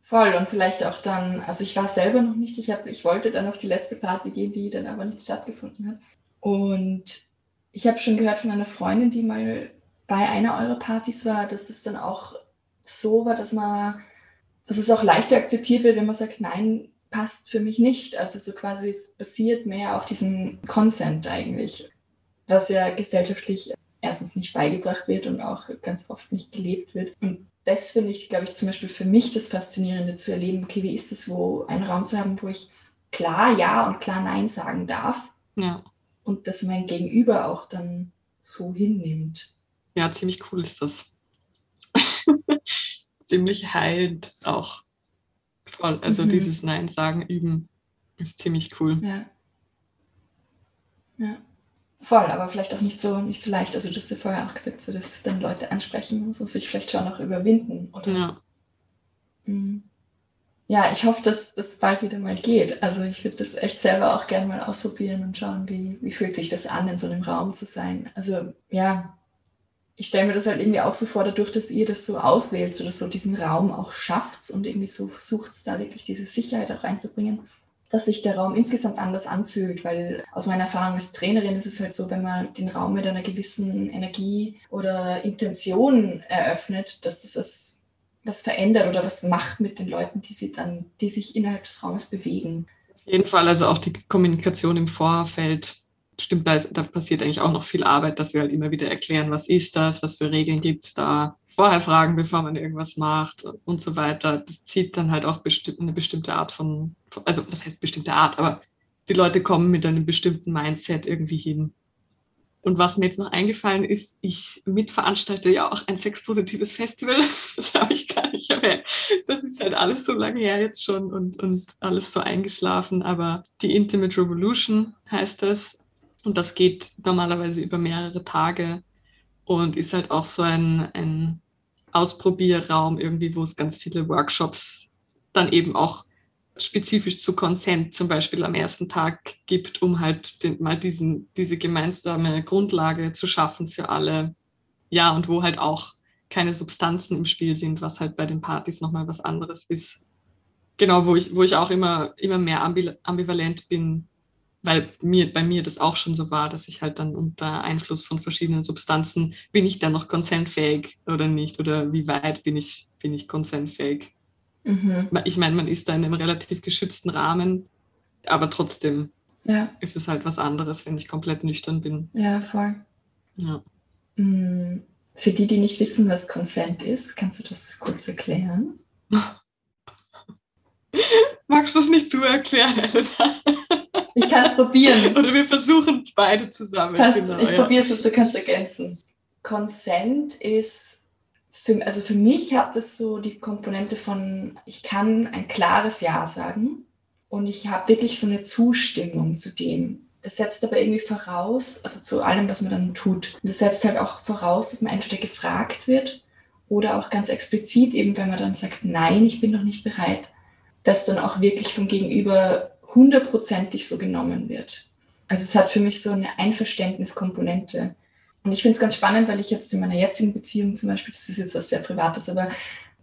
[SPEAKER 1] Voll und vielleicht auch dann, also ich war selber noch nicht, ich, hab, ich wollte dann auf die letzte Party gehen, die dann aber nicht stattgefunden hat. Und ich habe schon gehört von einer Freundin, die mal bei einer eurer Partys war, dass es dann auch so war, dass man, dass es auch leichter akzeptiert wird, wenn man sagt, nein, passt für mich nicht. Also so quasi es basiert mehr auf diesem Consent eigentlich was ja gesellschaftlich erstens nicht beigebracht wird und auch ganz oft nicht gelebt wird. Und das finde ich, glaube ich, zum Beispiel für mich das Faszinierende zu erleben, okay, wie ist es, wo einen Raum zu haben, wo ich klar Ja und klar Nein sagen darf.
[SPEAKER 2] Ja.
[SPEAKER 1] Und dass mein Gegenüber auch dann so hinnimmt.
[SPEAKER 2] Ja, ziemlich cool ist das. ziemlich heilend auch. Voll. Also mhm. dieses Nein sagen üben ist ziemlich cool.
[SPEAKER 1] Ja. Ja. Voll, aber vielleicht auch nicht so, nicht so leicht. Also, du hast ja vorher auch gesagt, so, dass dann Leute ansprechen muss und sich vielleicht schon noch überwinden. Oder?
[SPEAKER 2] Ja.
[SPEAKER 1] Mhm. Ja, ich hoffe, dass das bald wieder mal geht. Also, ich würde das echt selber auch gerne mal ausprobieren und schauen, wie, wie fühlt sich das an, in so einem Raum zu sein. Also, ja, ich stelle mir das halt irgendwie auch so vor, dadurch, dass ihr das so auswählt oder so diesen Raum auch schafft und irgendwie so versucht, da wirklich diese Sicherheit auch reinzubringen, dass sich der Raum insgesamt anders anfühlt, weil aus meiner Erfahrung als Trainerin ist es halt so, wenn man den Raum mit einer gewissen Energie oder Intention eröffnet, dass das was, was verändert oder was macht mit den Leuten, die sie dann, die sich innerhalb des Raumes bewegen.
[SPEAKER 2] Auf jeden Fall, also auch die Kommunikation im Vorfeld stimmt, da, ist, da passiert eigentlich auch noch viel Arbeit, dass wir halt immer wieder erklären, was ist das, was für Regeln gibt es da, vorher fragen, bevor man irgendwas macht und so weiter. Das zieht dann halt auch besti eine bestimmte Art von, also was heißt bestimmte Art, aber die Leute kommen mit einem bestimmten Mindset irgendwie hin. Und was mir jetzt noch eingefallen ist, ich mitveranstalte ja auch ein sexpositives Festival. Das habe ich gar nicht erwähnt. Das ist halt alles so lange her jetzt schon und, und alles so eingeschlafen. Aber die Intimate Revolution heißt das. Und das geht normalerweise über mehrere Tage und ist halt auch so ein, ein Ausprobierraum irgendwie, wo es ganz viele Workshops dann eben auch spezifisch zu Consent zum Beispiel am ersten Tag gibt, um halt den, mal diesen, diese gemeinsame Grundlage zu schaffen für alle. Ja, und wo halt auch keine Substanzen im Spiel sind, was halt bei den Partys nochmal was anderes ist. Genau, wo ich, wo ich auch immer, immer mehr ambivalent bin, weil mir, bei mir das auch schon so war, dass ich halt dann unter Einfluss von verschiedenen Substanzen, bin ich dann noch konsentfähig oder nicht? Oder wie weit bin ich, bin ich konsentfähig? Mhm. Ich meine, man ist da in einem relativ geschützten Rahmen, aber trotzdem ja. ist es halt was anderes, wenn ich komplett nüchtern bin.
[SPEAKER 1] Ja, voll. Ja. Mm, für die, die nicht wissen, was Consent ist, kannst du das kurz erklären?
[SPEAKER 2] Magst du es nicht du erklären, Elena?
[SPEAKER 1] Ich kann es probieren.
[SPEAKER 2] Oder wir versuchen es beide zusammen.
[SPEAKER 1] Kannst, genau, ich ja. probiere es und du kannst ergänzen. Consent ist, für, also für mich hat es so die Komponente von, ich kann ein klares Ja sagen und ich habe wirklich so eine Zustimmung zu dem. Das setzt aber irgendwie voraus, also zu allem, was man dann tut. Das setzt halt auch voraus, dass man entweder gefragt wird oder auch ganz explizit, eben wenn man dann sagt, nein, ich bin noch nicht bereit, dass dann auch wirklich vom Gegenüber hundertprozentig so genommen wird. Also es hat für mich so eine Einverständniskomponente. Und ich finde es ganz spannend, weil ich jetzt in meiner jetzigen Beziehung zum Beispiel, das ist jetzt was sehr Privates, aber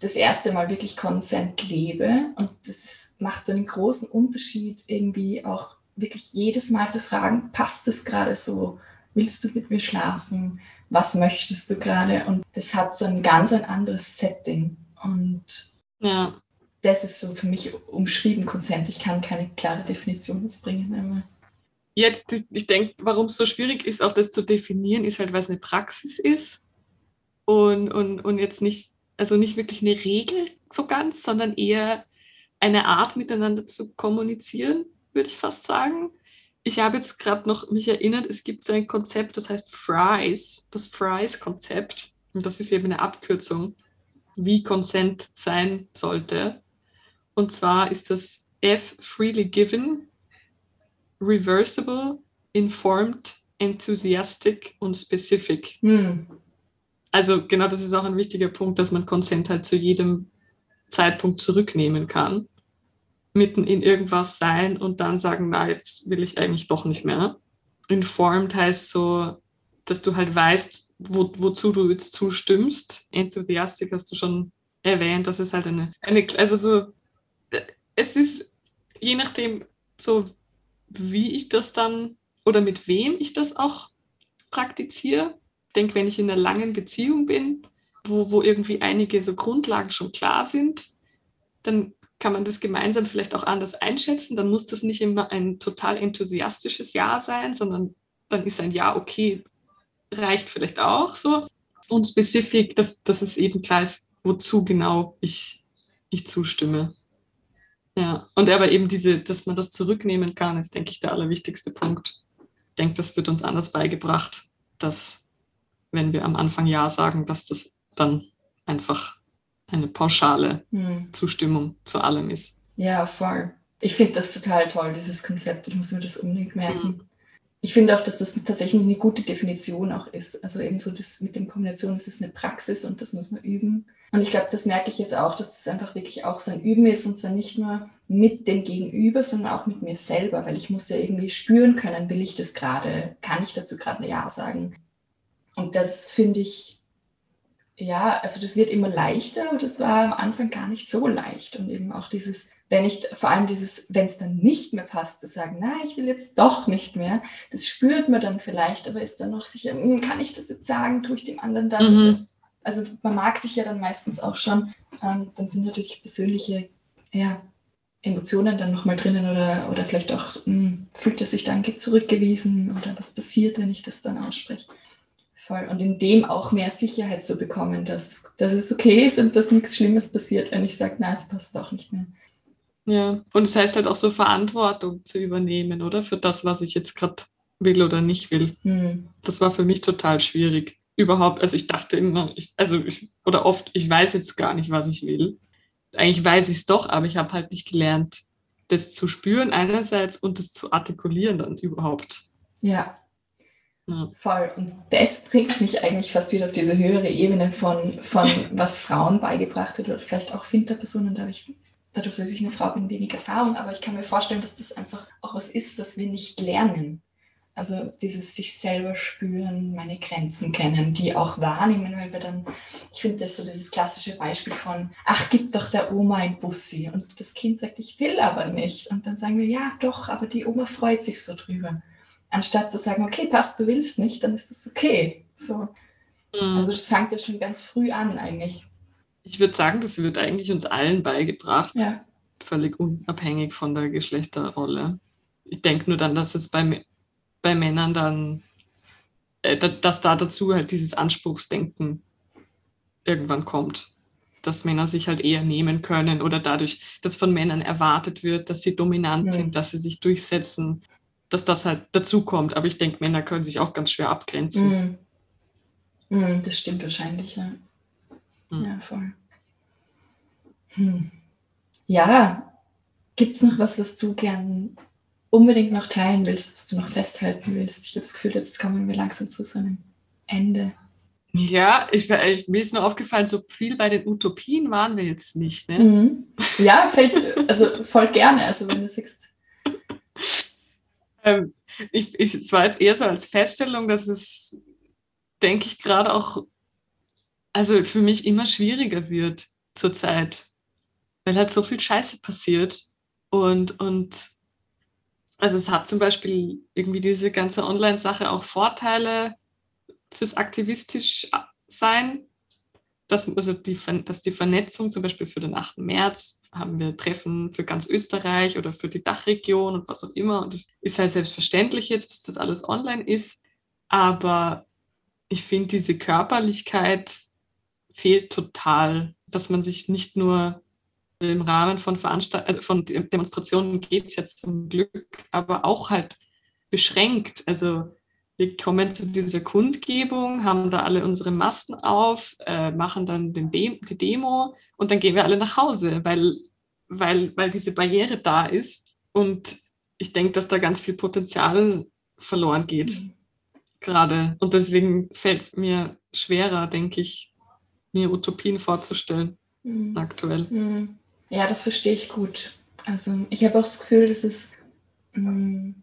[SPEAKER 1] das erste Mal wirklich Consent lebe. Und das ist, macht so einen großen Unterschied, irgendwie auch wirklich jedes Mal zu fragen, passt es gerade so? Willst du mit mir schlafen? Was möchtest du gerade? Und das hat so ein ganz ein anderes Setting. Und ja das ist so für mich umschrieben, Consent. Ich kann keine klare Definition jetzt bringen. Einmal.
[SPEAKER 2] Ja, ich denke, warum es so schwierig ist, auch das zu definieren, ist halt, weil es eine Praxis ist und, und, und jetzt nicht, also nicht wirklich eine Regel so ganz, sondern eher eine Art miteinander zu kommunizieren, würde ich fast sagen. Ich habe jetzt gerade noch mich erinnert, es gibt so ein Konzept, das heißt Fries, das Fries-Konzept. Und das ist eben eine Abkürzung, wie Consent sein sollte. Und zwar ist das F freely given, reversible, informed, enthusiastic und specific. Hm. Also genau das ist auch ein wichtiger Punkt, dass man Consent halt zu jedem Zeitpunkt zurücknehmen kann, mitten in irgendwas sein und dann sagen, na, jetzt will ich eigentlich doch nicht mehr. Informed heißt so, dass du halt weißt, wo, wozu du jetzt zustimmst. Enthusiastic hast du schon erwähnt, das ist halt eine, eine also so es ist je nachdem so, wie ich das dann oder mit wem ich das auch praktiziere. Ich denke, wenn ich in einer langen Beziehung bin, wo, wo irgendwie einige so Grundlagen schon klar sind, dann kann man das gemeinsam vielleicht auch anders einschätzen. Dann muss das nicht immer ein total enthusiastisches Ja sein, sondern dann ist ein Ja okay, reicht vielleicht auch so. Und spezifisch, dass, dass es eben klar ist, wozu genau ich, ich zustimme. Ja, und aber eben diese, dass man das zurücknehmen kann, ist, denke ich, der allerwichtigste Punkt. Ich denke, das wird uns anders beigebracht, dass wenn wir am Anfang Ja sagen, dass das dann einfach eine pauschale hm. Zustimmung zu allem ist.
[SPEAKER 1] Ja, voll. Ich finde das total toll, dieses Konzept. Ich muss mir das unbedingt merken. Hm. Ich finde auch, dass das tatsächlich eine gute Definition auch ist. Also eben so das mit dem Kombination, das ist eine Praxis und das muss man üben. Und ich glaube, das merke ich jetzt auch, dass das einfach wirklich auch so ein Üben ist und zwar nicht nur mit dem Gegenüber, sondern auch mit mir selber, weil ich muss ja irgendwie spüren können, will ich das gerade, kann ich dazu gerade ein Ja sagen. Und das finde ich ja, also das wird immer leichter, aber das war am Anfang gar nicht so leicht. Und eben auch dieses, wenn ich, vor allem dieses, wenn es dann nicht mehr passt, zu sagen, na, ich will jetzt doch nicht mehr, das spürt man dann vielleicht, aber ist dann noch sicher, hm, kann ich das jetzt sagen, tue ich dem anderen dann? Mhm. Also man mag sich ja dann meistens auch schon, ähm, dann sind natürlich persönliche ja, Emotionen dann nochmal drinnen oder, oder vielleicht auch, mh, hm, fühlt er sich dann zurückgewiesen oder was passiert, wenn ich das dann ausspreche. Voll. Und in dem auch mehr Sicherheit zu bekommen, dass es, dass es okay ist und dass nichts Schlimmes passiert, wenn ich sage, na, es passt auch nicht mehr.
[SPEAKER 2] Ja, und es das heißt halt auch so Verantwortung zu übernehmen, oder? Für das, was ich jetzt gerade will oder nicht will. Hm. Das war für mich total schwierig. Überhaupt, also ich dachte immer, ich, also ich, oder oft, ich weiß jetzt gar nicht, was ich will. Eigentlich weiß ich es doch, aber ich habe halt nicht gelernt, das zu spüren einerseits und das zu artikulieren dann überhaupt.
[SPEAKER 1] Ja, ja. Voll. Und das bringt mich eigentlich fast wieder auf diese höhere Ebene von, von was Frauen beigebracht hat oder vielleicht auch Finterpersonen. Da habe ich, dadurch, dass ich eine Frau bin, wenig Erfahrung, aber ich kann mir vorstellen, dass das einfach auch was ist, was wir nicht lernen. Also dieses sich selber spüren, meine Grenzen kennen, die auch wahrnehmen, weil wir dann, ich finde das so dieses klassische Beispiel von, ach, gib doch der Oma ein Bussi. Und das Kind sagt, ich will aber nicht. Und dann sagen wir, ja, doch, aber die Oma freut sich so drüber anstatt zu sagen, okay, passt, du willst nicht, dann ist das okay. So. Mhm. Also das fängt ja schon ganz früh an eigentlich.
[SPEAKER 2] Ich würde sagen, das wird eigentlich uns allen beigebracht, ja. völlig unabhängig von der Geschlechterrolle. Ich denke nur dann, dass es bei, bei Männern dann, äh, dass da dazu halt dieses Anspruchsdenken irgendwann kommt. Dass Männer sich halt eher nehmen können oder dadurch, dass von Männern erwartet wird, dass sie dominant ja. sind, dass sie sich durchsetzen, dass das halt dazukommt. Aber ich denke, Männer können sich auch ganz schwer abgrenzen.
[SPEAKER 1] Mm. Mm, das stimmt wahrscheinlich, ja. Mm. Ja, voll. Hm. Ja, gibt es noch was, was du gern unbedingt noch teilen willst, was du noch festhalten willst? Ich habe das Gefühl, jetzt kommen wir langsam zu so einem Ende.
[SPEAKER 2] Ja, ich, ich, mir ist nur aufgefallen, so viel bei den Utopien waren wir jetzt nicht. Ne?
[SPEAKER 1] Mhm. Ja, fällt, also voll gerne, also wenn du sagst.
[SPEAKER 2] Ähm, ich, ich, es war jetzt eher so als Feststellung, dass es, denke ich, gerade auch, also für mich immer schwieriger wird zurzeit, weil halt so viel Scheiße passiert. Und, und also es hat zum Beispiel irgendwie diese ganze Online-Sache auch Vorteile fürs aktivistisch sein, dass, also die, dass die Vernetzung zum Beispiel für den 8. März haben wir Treffen für ganz Österreich oder für die Dachregion und was auch immer. Und es ist halt selbstverständlich jetzt, dass das alles online ist. Aber ich finde, diese Körperlichkeit fehlt total, dass man sich nicht nur im Rahmen von Veranstaltungen, also von Demonstrationen geht es jetzt zum Glück, aber auch halt beschränkt. Also wir kommen zu dieser Kundgebung, haben da alle unsere Masken auf, äh, machen dann De die Demo und dann gehen wir alle nach Hause, weil, weil, weil diese Barriere da ist. Und ich denke, dass da ganz viel Potenzial verloren geht. Mhm. Gerade. Und deswegen fällt es mir schwerer, denke ich, mir Utopien vorzustellen. Mhm. Aktuell.
[SPEAKER 1] Mhm. Ja, das verstehe ich gut. Also ich habe auch das Gefühl, dass es mh, mm,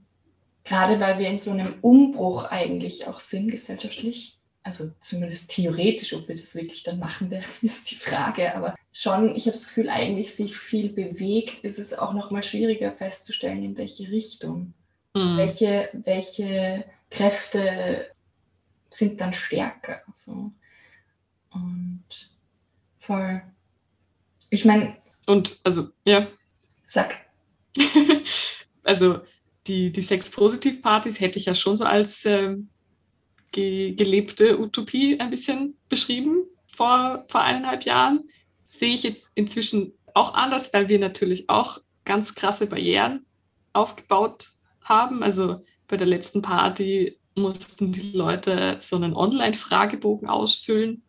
[SPEAKER 1] gerade weil wir in so einem Umbruch eigentlich auch sind gesellschaftlich, also zumindest theoretisch, ob wir das wirklich dann machen werden, ist die Frage. Aber schon, ich habe das Gefühl, eigentlich sich viel bewegt, ist es auch noch mal schwieriger festzustellen, in welche Richtung. Mhm. Welche, welche Kräfte sind dann stärker. So. Und voll. Ich meine.
[SPEAKER 2] Und also, ja.
[SPEAKER 1] Sag.
[SPEAKER 2] also die, die Sex-Positiv-Partys hätte ich ja schon so als äh, ge gelebte Utopie ein bisschen beschrieben vor, vor eineinhalb Jahren. Sehe ich jetzt inzwischen auch anders, weil wir natürlich auch ganz krasse Barrieren aufgebaut haben. Also bei der letzten Party mussten die Leute so einen Online-Fragebogen ausfüllen.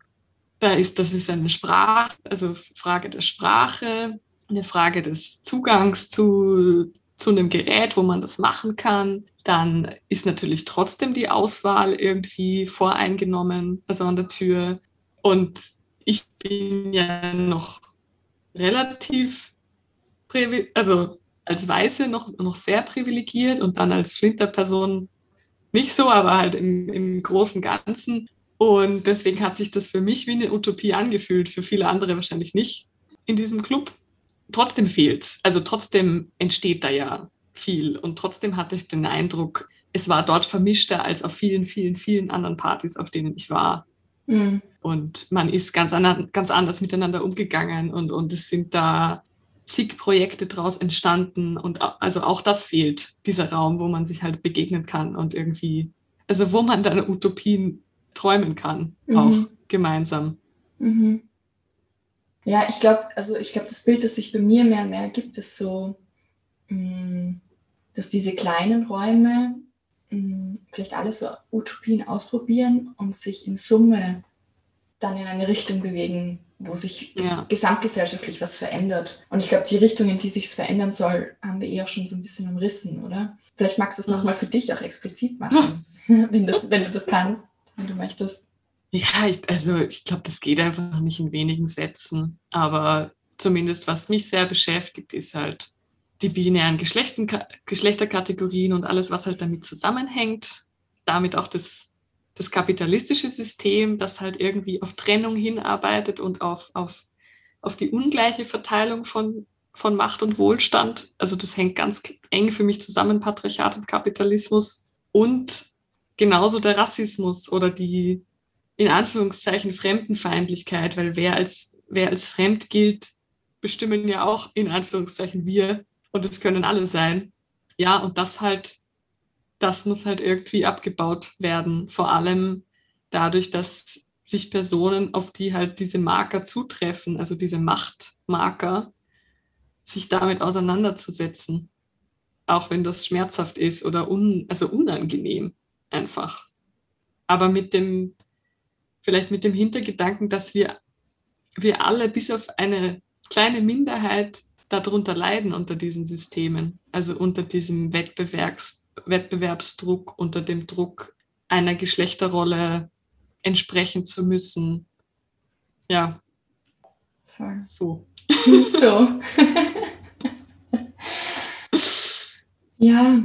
[SPEAKER 2] Da ist, das ist eine Sprache, also Frage der Sprache, eine Frage des Zugangs zu zu einem Gerät, wo man das machen kann. Dann ist natürlich trotzdem die Auswahl irgendwie voreingenommen, also an der Tür. Und ich bin ja noch relativ, also als Weiße noch, noch sehr privilegiert und dann als Flinterperson nicht so, aber halt im, im großen Ganzen. Und deswegen hat sich das für mich wie eine Utopie angefühlt, für viele andere wahrscheinlich nicht in diesem Club. Trotzdem fehlt es. Also trotzdem entsteht da ja viel. Und trotzdem hatte ich den Eindruck, es war dort vermischter als auf vielen, vielen, vielen anderen Partys, auf denen ich war. Mhm. Und man ist ganz, an, ganz anders miteinander umgegangen und, und es sind da zig Projekte daraus entstanden. Und also auch das fehlt, dieser Raum, wo man sich halt begegnen kann und irgendwie, also wo man dann Utopien träumen kann, mhm. auch gemeinsam. Mhm.
[SPEAKER 1] Ja, ich glaube, also ich glaube, das Bild, das sich bei mir mehr und mehr gibt, ist so, mm, dass diese kleinen Räume mm, vielleicht alle so Utopien ausprobieren und sich in Summe dann in eine Richtung bewegen, wo sich ja. gesamtgesellschaftlich was verändert. Und ich glaube, die Richtung, in die sich es verändern soll, haben wir eh auch schon so ein bisschen umrissen, oder? Vielleicht magst du es mhm. nochmal für dich auch explizit machen, wenn, das, wenn du das kannst, wenn du möchtest.
[SPEAKER 2] Ja, ich, also ich glaube, das geht einfach nicht in wenigen Sätzen. Aber zumindest was mich sehr beschäftigt, ist halt die binären Geschlechterkategorien und alles, was halt damit zusammenhängt. Damit auch das, das kapitalistische System, das halt irgendwie auf Trennung hinarbeitet und auf, auf, auf die ungleiche Verteilung von, von Macht und Wohlstand. Also das hängt ganz eng für mich zusammen, Patriarchat und Kapitalismus. Und genauso der Rassismus oder die in Anführungszeichen Fremdenfeindlichkeit, weil wer als, wer als fremd gilt, bestimmen ja auch in Anführungszeichen wir und es können alle sein. Ja, und das halt, das muss halt irgendwie abgebaut werden, vor allem dadurch, dass sich Personen, auf die halt diese Marker zutreffen, also diese Machtmarker, sich damit auseinanderzusetzen, auch wenn das schmerzhaft ist oder un, also unangenehm einfach. Aber mit dem vielleicht mit dem Hintergedanken, dass wir, wir alle bis auf eine kleine Minderheit darunter leiden unter diesen Systemen, also unter diesem Wettbewerbs, Wettbewerbsdruck, unter dem Druck einer Geschlechterrolle entsprechen zu müssen. Ja.
[SPEAKER 1] Voll.
[SPEAKER 2] So.
[SPEAKER 1] So. ja.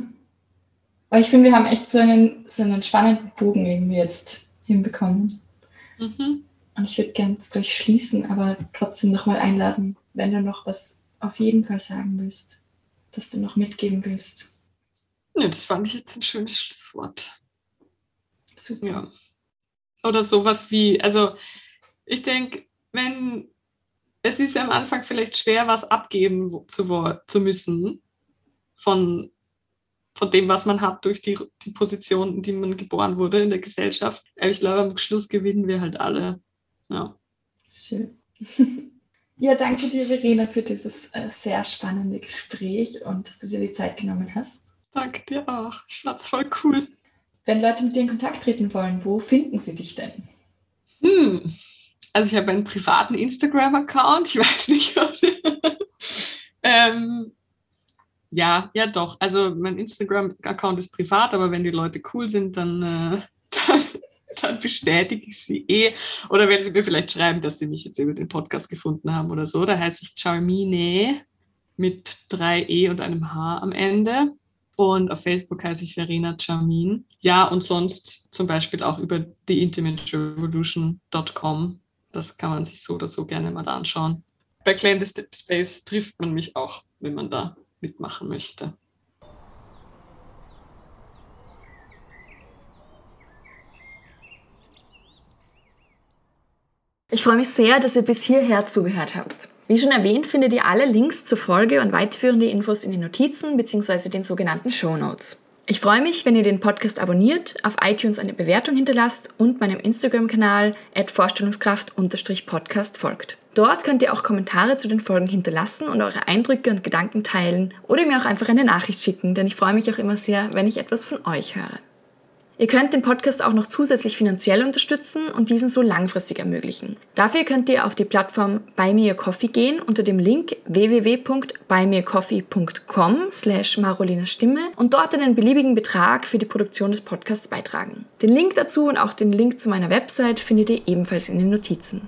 [SPEAKER 1] Aber ich finde, wir haben echt so einen, so einen spannenden Bogen irgendwie jetzt hinbekommen. Mhm. Und ich würde gerne jetzt gleich schließen, aber trotzdem nochmal einladen, wenn du noch was auf jeden Fall sagen willst, das du noch mitgeben willst.
[SPEAKER 2] Ne, das fand ich jetzt ein schönes Schlusswort. Super. Ja. Oder sowas wie, also ich denke, wenn es ist ja am Anfang vielleicht schwer, was abgeben zu, zu müssen von von dem, was man hat durch die, die Position, in die man geboren wurde in der Gesellschaft. Aber ich glaube, am Schluss gewinnen wir halt alle. Ja.
[SPEAKER 1] Schön. Ja, danke dir, Verena, für dieses äh, sehr spannende Gespräch und dass du dir die Zeit genommen hast.
[SPEAKER 2] Danke dir auch. Ich fand es voll cool.
[SPEAKER 1] Wenn Leute mit dir in Kontakt treten wollen, wo finden sie dich denn?
[SPEAKER 2] Hm. Also ich habe einen privaten Instagram-Account. Ich weiß nicht, ob ähm, ja, ja doch. Also mein Instagram-Account ist privat, aber wenn die Leute cool sind, dann, äh, dann, dann, bestätige ich sie eh. Oder wenn sie mir vielleicht schreiben, dass sie mich jetzt über den Podcast gefunden haben oder so, da heiße ich Charmine mit drei E und einem H am Ende. Und auf Facebook heiße ich Verena Charmin. Ja, und sonst zum Beispiel auch über theintimaterevolution.com. Das kann man sich so oder so gerne mal anschauen. Bei the Space trifft man mich auch, wenn man da mitmachen möchte.
[SPEAKER 3] Ich freue mich sehr, dass ihr bis hierher zugehört habt. Wie schon erwähnt, findet ihr alle Links zur Folge und weiterführende Infos in den Notizen bzw. den sogenannten Show Notes. Ich freue mich, wenn ihr den Podcast abonniert, auf iTunes eine Bewertung hinterlasst und meinem Instagram-Kanal vorstellungskraft-podcast folgt. Dort könnt ihr auch Kommentare zu den Folgen hinterlassen und eure Eindrücke und Gedanken teilen oder mir auch einfach eine Nachricht schicken, denn ich freue mich auch immer sehr, wenn ich etwas von euch höre. Ihr könnt den Podcast auch noch zusätzlich finanziell unterstützen und diesen so langfristig ermöglichen. Dafür könnt ihr auf die Plattform Buy Me a Coffee gehen unter dem Link www.buymeacoffee.com slash Marolina Stimme und dort einen beliebigen Betrag für die Produktion des Podcasts beitragen. Den Link dazu und auch den Link zu meiner Website findet ihr ebenfalls in den Notizen.